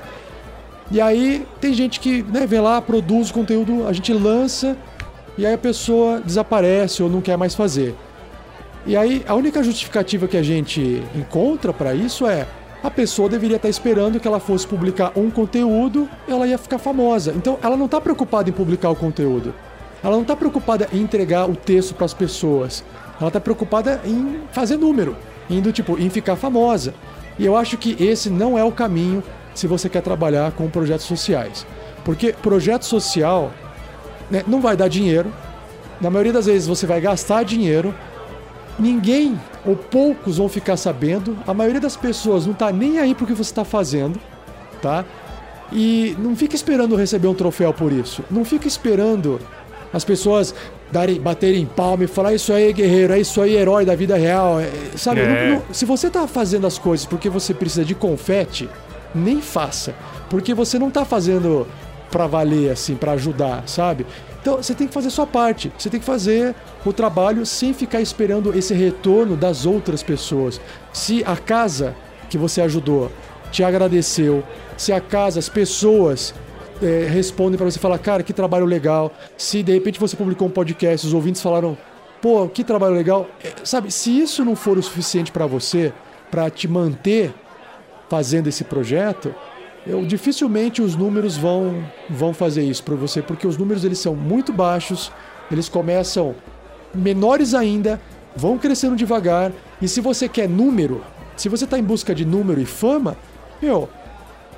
E aí tem gente que né, vem lá, produz conteúdo, a gente lança e aí a pessoa desaparece ou não quer mais fazer. E aí a única justificativa que a gente encontra para isso é a pessoa deveria estar esperando que ela fosse publicar um conteúdo, ela ia ficar famosa. Então ela não está preocupada em publicar o conteúdo. Ela não está preocupada em entregar o texto para as pessoas. Ela tá preocupada em fazer número, indo tipo em ficar famosa. E eu acho que esse não é o caminho se você quer trabalhar com projetos sociais. Porque projeto social né, não vai dar dinheiro. Na maioria das vezes você vai gastar dinheiro. Ninguém ou poucos vão ficar sabendo. A maioria das pessoas não tá nem aí porque você está fazendo, tá? E não fica esperando receber um troféu por isso. Não fica esperando as pessoas darem, baterem palma e falar isso aí, guerreiro, é isso aí, herói da vida real. É, sabe, é. não, não, se você tá fazendo as coisas porque você precisa de confete, nem faça. Porque você não tá fazendo pra valer, assim, para ajudar, sabe? Então você tem que fazer sua parte. Você tem que fazer o trabalho sem ficar esperando esse retorno das outras pessoas. Se a casa que você ajudou te agradeceu, se a casa, as pessoas é, respondem para você falar, cara, que trabalho legal. Se de repente você publicou um podcast, os ouvintes falaram, pô, que trabalho legal. É, sabe, se isso não for o suficiente para você, para te manter fazendo esse projeto, eu, dificilmente os números vão, vão fazer isso para você, porque os números eles são muito baixos, eles começam menores ainda, vão crescendo devagar, e se você quer número, se você está em busca de número e fama, meu,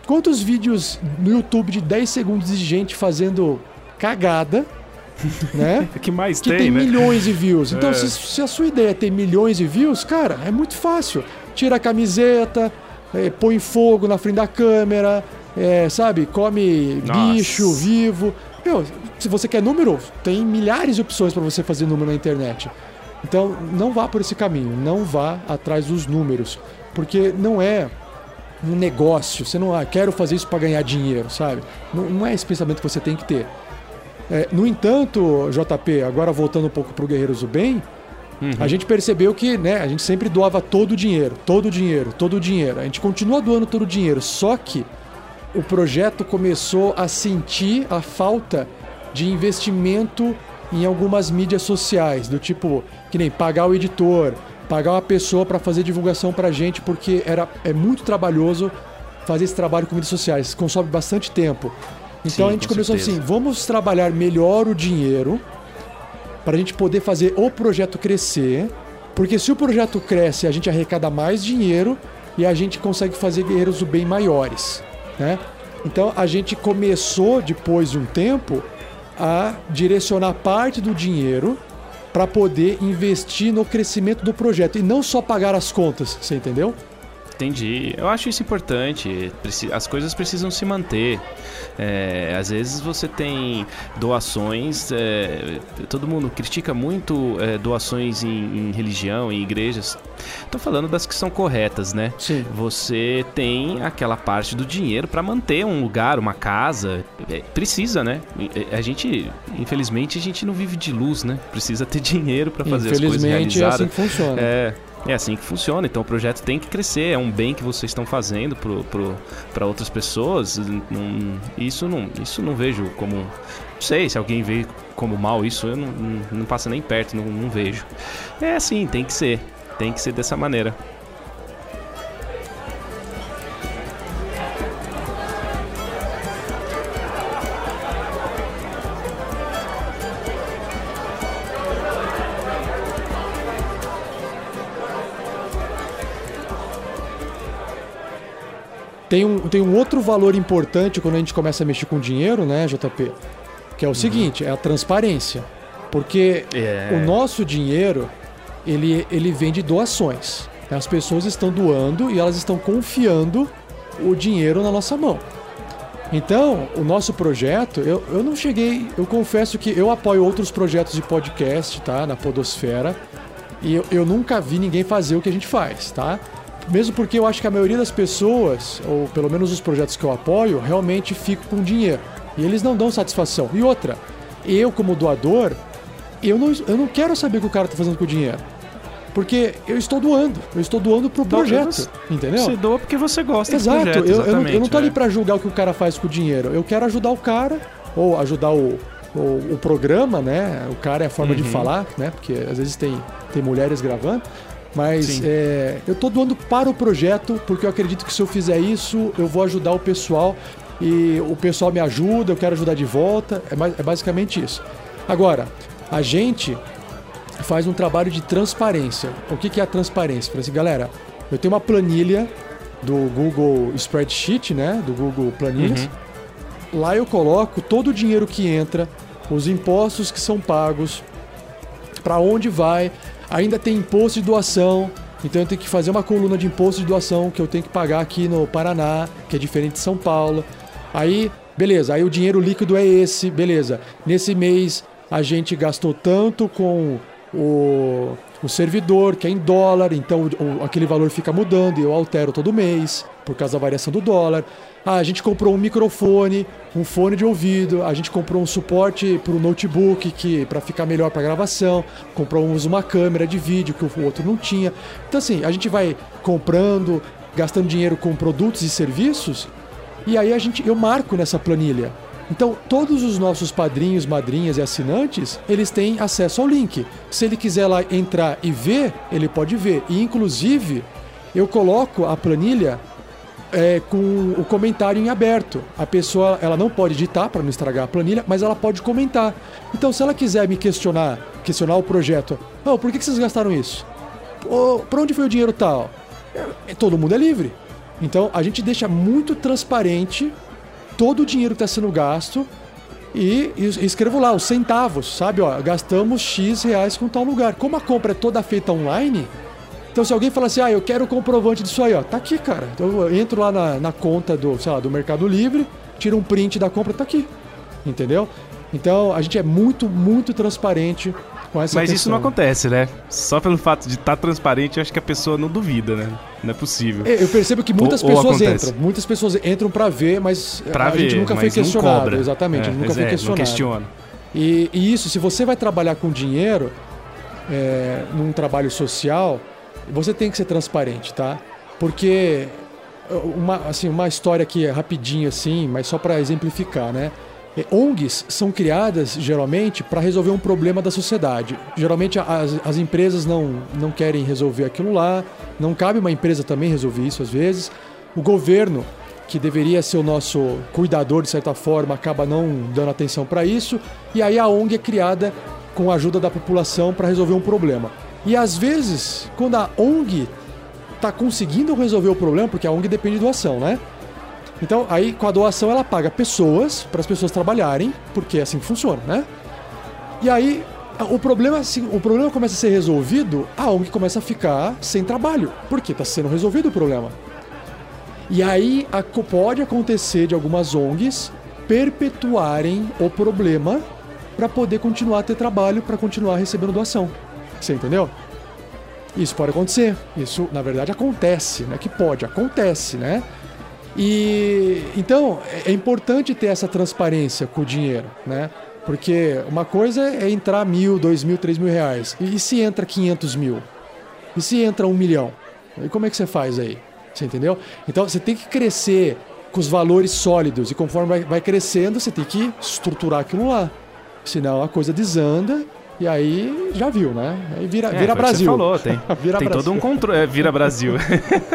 quantos vídeos no YouTube de 10 segundos de gente fazendo cagada, né? que mais que tem, tem né? milhões de views. Então, É. se, se a sua ideia é ter milhões de views, cara, é muito fácil. Tira a camiseta, eh, põe fogo na frente da câmera, eh, sabe? Come Nossa. bicho vivo. Meu, se você quer número, tem milhares de opções para você fazer número na internet. Então, não vá por esse caminho, não vá atrás dos números, porque não é um negócio. Você não, ah, quero fazer isso para ganhar dinheiro, sabe? Não, não é esse pensamento que você tem que ter. É, no entanto, JP, agora voltando um pouco para o Guerreiros do Bem, a gente percebeu que né, a gente sempre doava todo o dinheiro, todo o dinheiro, todo o dinheiro. A gente continua doando todo o dinheiro, só que o projeto começou a sentir a falta de investimento em algumas mídias sociais, do tipo, que nem pagar o editor, pagar uma pessoa para fazer divulgação pra gente, porque era, é muito trabalhoso fazer esse trabalho com mídias sociais, consome bastante tempo. Então Sim, a gente com começou certeza. assim, vamos trabalhar melhor o dinheiro para a gente poder fazer o projeto crescer, porque se o projeto cresce, a gente arrecada mais dinheiro e a gente consegue fazer guerreiros do bem maiores, né? Então a gente começou depois de um tempo a direcionar parte do dinheiro para poder investir no crescimento do projeto e não só pagar as contas, você entendeu? Entendi. Eu acho isso importante. As coisas precisam se manter. É, às vezes você tem doações. é, todo mundo critica muito é, doações em, em religião, em igrejas. Tô falando das que são corretas, né? Sim. Você tem aquela parte do dinheiro para manter um lugar, uma casa. É, Precisa, né? A gente, infelizmente, a gente não vive de luz, né? Precisa ter dinheiro para fazer as coisas Infelizmente é realizadas. assim que funciona. É, é assim que funciona. Então o projeto tem que crescer. É um bem que vocês estão fazendo para outras pessoas. Não- isso, não, isso não vejo como. Não sei se alguém vê como mal isso, eu não, não, não passa nem perto, não, não vejo. É assim, tem que ser. Tem que ser dessa maneira. Tem um, tem um outro valor importante quando a gente começa a mexer com dinheiro, né, JP? Que é o seguinte, é a transparência. Porque É. o nosso dinheiro, ele, ele vem de doações. As pessoas estão doando e elas estão confiando o dinheiro na nossa mão. Então, o nosso projeto, eu, eu não cheguei, eu confesso que eu apoio outros projetos de podcast, tá? Na Podosfera. E eu, eu nunca vi ninguém fazer o que a gente faz, tá? Mesmo porque eu acho que a maioria das pessoas, ou pelo menos os projetos que eu apoio, realmente ficam com dinheiro. E eles não dão satisfação. E outra, eu como doador, eu não, eu não quero saber o que o cara tá fazendo com o dinheiro. Porque eu estou doando. Eu estou doando pro projeto. você- entendeu? Você doa porque você gosta Exato, do projeto. eu, eu, não, eu não tô ali é. pra julgar o que o cara faz com o dinheiro. Eu quero ajudar o cara, ou ajudar o, o, o programa, né? O cara é a forma de Uhum. falar, né? Porque às vezes tem, tem mulheres gravando. Mas é, eu tô doando para o projeto, porque eu acredito que se eu fizer isso, eu vou ajudar o pessoal. E o pessoal me ajuda, eu quero ajudar de volta. É, é basicamente isso. Agora, a gente faz um trabalho de transparência. O que, que é a transparência? Assim, galera, eu tenho uma planilha do Google Spreadsheet, né? Do Google Planilhas. Lá eu coloco todo o dinheiro que entra, os impostos que são pagos, para onde vai. Ainda tem imposto de doação, então eu tenho que fazer uma coluna de imposto de doação que eu tenho que pagar aqui no Paraná, que é diferente de São Paulo. Aí, beleza, aí o dinheiro líquido é esse, beleza. Nesse mês a gente gastou tanto com o, o servidor, que é em dólar, então o- aquele valor fica mudando e eu altero todo mês por causa da variação do dólar. Ah, a gente comprou um microfone, um fone de ouvido, a gente comprou um suporte para o notebook que para ficar melhor para gravação, compramos uma câmera de vídeo que o outro não tinha. Então assim, a gente vai comprando, gastando dinheiro com produtos e serviços e aí a gente eu marco nessa planilha. Então, todos os nossos padrinhos, madrinhas e assinantes, eles têm acesso ao link. Se ele quiser lá entrar e ver, ele pode ver. E, inclusive, eu coloco a planilha é, com o comentário em aberto. A pessoa ela não pode editar para não estragar a planilha, mas ela pode comentar. Então, se ela quiser me questionar, questionar o projeto, oh, por que vocês gastaram isso? Para onde foi o dinheiro tal? É, todo mundo é livre. Então, a gente deixa muito transparente todo o dinheiro que está sendo gasto e, e, escrevo lá os centavos, sabe? Ó, gastamos X reais com tal lugar. Como a compra é toda feita online, então se alguém falar assim, ah, eu quero o comprovante disso aí, ó, tá aqui, cara. Então eu entro lá na, na conta do, sei lá, do Mercado Livre, tiro um print da compra, tá aqui. Entendeu? Então a gente é muito, muito transparente com essa Mas questão. isso não acontece, né? Só pelo fato de estar tá transparente, eu acho que a pessoa não duvida, né? Não é possível. É, eu percebo que muitas ou, pessoas ou entram. Muitas pessoas entram para ver, mas pra a ver, gente nunca foi questionado. Exatamente, é, nunca foi é, questionado. Não questiona. E, e, isso, se você vai trabalhar com dinheiro é, num trabalho social, você tem que ser transparente, tá? Porque uma, assim, uma história aqui rapidinho assim, mas só para exemplificar, né? É, ONGs são criadas geralmente para resolver um problema da sociedade. Geralmente as, as empresas não, não querem resolver aquilo lá, não cabe uma empresa também resolver isso às vezes. O governo, que deveria ser o nosso cuidador de certa forma, acaba não dando atenção para isso, e aí a ONG é criada com a ajuda da população para resolver um problema. E às vezes, quando a ONG está conseguindo resolver o problema, porque a ONG depende de doação, né? Então, aí com a doação ela paga pessoas para as pessoas trabalharem, porque é assim funciona, né? E aí o problema, assim, o problema começa a ser resolvido, a ONG começa a ficar sem trabalho, porque está sendo resolvido o problema. E aí a, pode acontecer de algumas ONGs perpetuarem o problema para poder continuar a ter trabalho, para continuar recebendo doação. Você entendeu? Isso pode acontecer. Isso, na verdade, acontece, né? Que pode, acontece, né? E então é importante ter essa transparência com o dinheiro, né? Porque uma coisa é entrar mil, dois mil, três mil reais. E, se entra quinhentos mil? E se entra um milhão? E como é que você faz aí? Você entendeu? Então você tem que crescer com os valores sólidos. E conforme vai, vai crescendo, você tem que estruturar aquilo lá. Senão a coisa desanda e aí já viu, né? Aí vira, é, vira Brasil. Você falou, tem, vira tem Brasil. todo um controle. É, vira Brasil.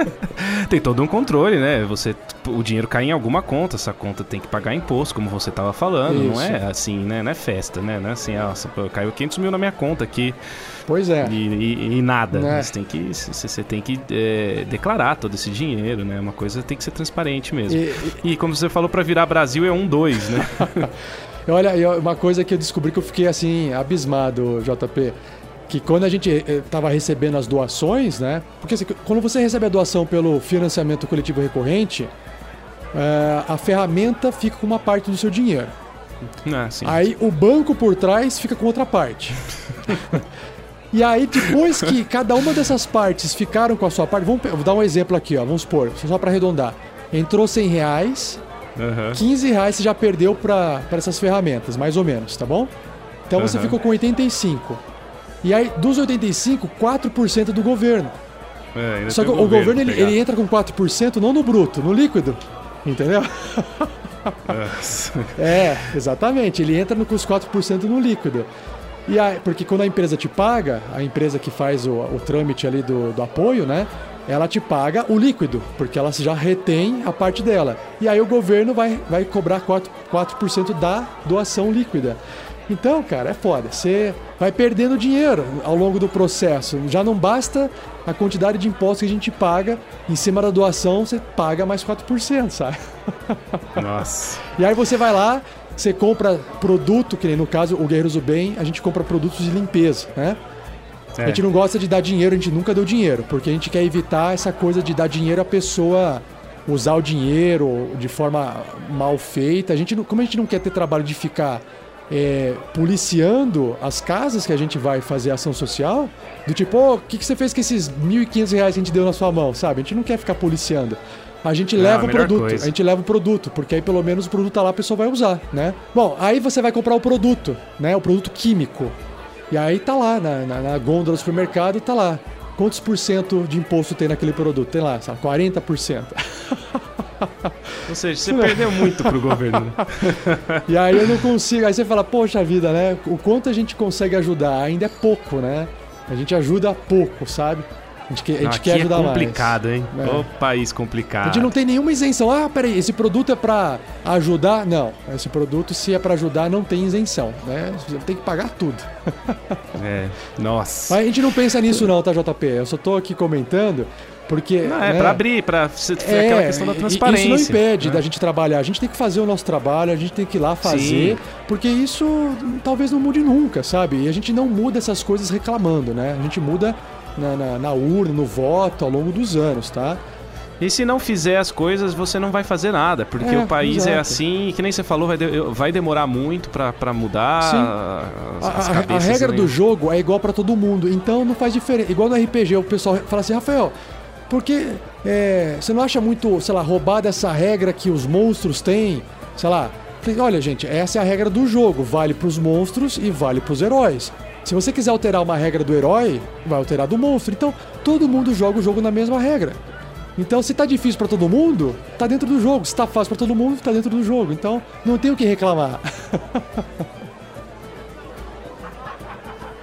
tem todo um controle, né? Você, o dinheiro cai em alguma conta, essa conta tem que pagar imposto, como você estava falando. Isso. Não é assim, né? Não é festa, né? Não é assim, ah, caiu 500 mil na minha conta aqui. Pois é. E, e, e nada. É. Você tem que, você tem que é, declarar todo esse dinheiro, né? Uma coisa tem que ser transparente mesmo. E, e como você falou, para virar Brasil é um dois, né? Olha, uma coisa que eu descobri que eu fiquei assim, abismado, JP. Que quando a gente estava eh, recebendo as doações, né? Porque assim, quando você recebe a doação pelo financiamento coletivo recorrente, é, a ferramenta fica com uma parte do seu dinheiro. Ah, sim, aí o banco por trás fica com outra parte. e aí depois que cada uma dessas partes ficaram com a sua parte, vamos vou dar um exemplo aqui, ó, vamos supor, só para arredondar. Entrou 100 reais, Uhum. 15 reais você já perdeu para essas ferramentas, mais ou menos, tá bom? Então uhum. você ficou com 85. E aí, dos 85, 4% do governo. É, Só que o governo, governo ele, ele, entra com 4% não no bruto, no líquido. Entendeu? é, exatamente. Ele entra com os 4% no líquido. E aí, porque quando a empresa te paga, a empresa que faz o, o trâmite ali do, do apoio, né? Ela te paga o líquido, porque ela já retém a parte dela. E aí o governo vai, vai cobrar 4%, 4 da doação líquida. Então, cara, é foda. Você vai perdendo dinheiro ao longo do processo. Já não basta a quantidade de impostos que a gente paga. Em cima da doação, você paga mais 4%, sabe? Nossa. e aí você vai lá, você compra produto, que nem no caso o Guerreiros do Bem, a gente compra produtos de limpeza, né? É. A gente não gosta de dar dinheiro, a gente nunca deu dinheiro, porque a gente quer evitar essa coisa de dar dinheiro à pessoa usar o dinheiro de forma mal feita. A gente, como a gente não quer ter trabalho de ficar é, policiando as casas que a gente vai fazer ação social, do tipo, o oh, que, que você fez com esses 1.500 reais que a gente deu na sua mão, sabe? A gente não quer ficar policiando. A gente não, leva o produto, coisa. a gente leva o produto, porque aí pelo menos o produto tá lá, a pessoa vai usar, né? Bom, aí você vai comprar o produto, né? O produto químico. E aí tá lá, na, na, na gôndola do supermercado, tá lá. Quantos por cento de imposto tem naquele produto? Tem lá, sabe, 40%. Ou seja, você perdeu muito pro governo. e aí eu não consigo. Aí você fala, poxa vida, né? O quanto a gente consegue ajudar ainda é pouco, né? A gente ajuda pouco, sabe? A gente, quer, a gente quer ajudar é complicado, mais. hein? É. O país complicado. A gente não tem nenhuma isenção. Ah, peraí, esse produto é para ajudar? Não, esse produto, se é para ajudar, não tem isenção, né? Você tem que pagar tudo. é, nossa. Mas a gente não pensa nisso não, tá, JP? Eu só tô aqui comentando porque. Não, é né? para abrir, para é, aquela questão da transparência. Isso não impede né? da gente trabalhar. A gente tem que fazer o nosso trabalho, a gente tem que ir lá fazer, Sim. porque isso talvez não mude nunca, sabe? E a gente não muda essas coisas reclamando, né? A gente muda na, na, na urna, no voto, ao longo dos anos, tá? E se não fizer as coisas, você não vai fazer nada, porque é, o país é exato. é assim, que nem você falou, vai, de, vai demorar muito para mudar as, as a, a, regra do jogo é igual para todo mundo, então não faz diferença. Igual no RPG, o pessoal fala assim, Rafael, porque é, você não acha muito, sei lá, roubada essa regra que os monstros têm? Sei lá, olha gente, essa é a regra do jogo, vale para os monstros e vale para os heróis. Se você quiser alterar uma regra do herói, vai alterar do monstro. Então, todo mundo joga o jogo na mesma regra. Então, se tá difícil para todo mundo, tá dentro do jogo. Se tá fácil para todo mundo, tá dentro do jogo. Então, não tem o que reclamar.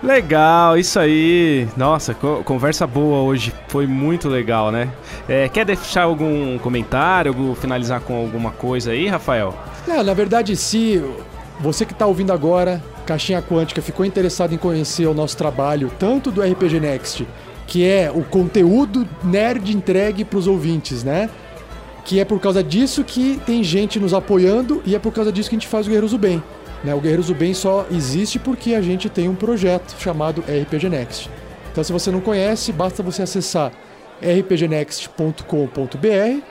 Legal, isso aí. Nossa, conversa boa hoje. Foi muito legal, né? É, quer deixar algum comentário, finalizar com alguma coisa aí, Rafael? É, na verdade, se você que está ouvindo agora Caixinha Quântica ficou interessado em conhecer o nosso trabalho, tanto do RPG Next, que é o conteúdo nerd entregue para os ouvintes, né? Que é por causa disso que tem gente nos apoiando e é por causa disso que a gente faz o Guerreiros do Bem. Né? O Guerreiros do Bem só existe porque a gente tem um projeto chamado RPG Next. Então, se você não conhece, basta você acessar rpgnext.com.br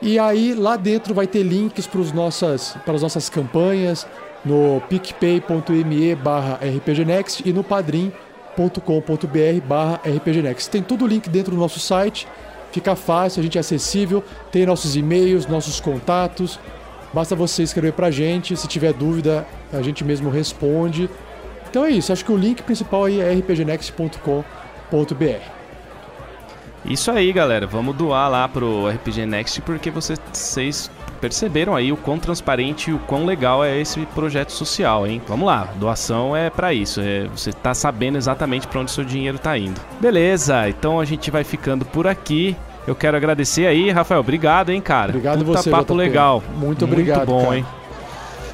e aí lá dentro vai ter links para, as nossas campanhas, no picpay.me barra rpgnext e no padrim.com.br barra rpgnext. Tem todo o link dentro do nosso site, fica fácil, a gente é acessível, tem nossos e-mails, nossos contatos, basta você escrever pra gente, se tiver dúvida a gente mesmo responde. Então é isso, acho que o link principal aí é rpgnext.com.br. Isso aí, galera. Vamos doar lá pro RPG Next porque vocês perceberam aí o quão transparente e o quão legal é esse projeto social, hein? Vamos lá, doação é para isso, é, você tá sabendo exatamente para onde seu dinheiro tá indo. Beleza, então a gente vai ficando por aqui. Eu quero agradecer aí, Rafael, obrigado, hein, cara. Obrigado Puta você, papo JP. legal. Muito obrigado, Muito bom, cara. hein?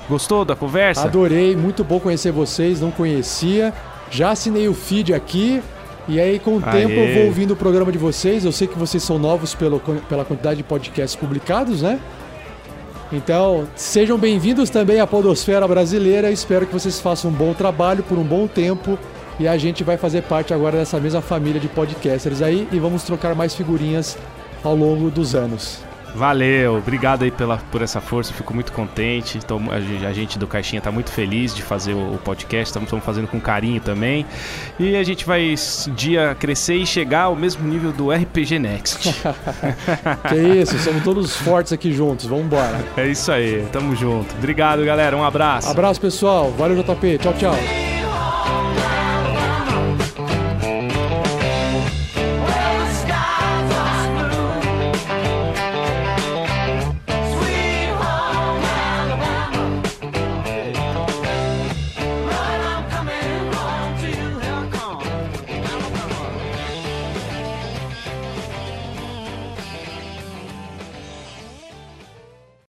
Gostou da conversa? Adorei, muito bom conhecer vocês, não conhecia. Já assinei o feed aqui, e aí, com o Aê. tempo, eu vou ouvindo o programa de vocês. Eu sei que vocês são novos pelo, pela quantidade de podcasts publicados, né? Então, sejam bem-vindos também à Podosfera Brasileira. Espero que vocês façam um bom trabalho por um bom tempo. E a gente vai fazer parte agora dessa mesma família de podcasters aí e vamos trocar mais figurinhas ao longo dos anos. Valeu, obrigado aí pela, por essa força, fico muito contente. Tô, a, gente do Caixinha está muito feliz de fazer o, o podcast, estamos fazendo com carinho também. E a gente vai um dia crescer e chegar ao mesmo nível do RPG Next. que isso, somos todos fortes aqui juntos, vamos embora. É isso aí, tamo junto. Obrigado, galera, um abraço. Abraço, pessoal. Valeu, JP. Tchau, tchau.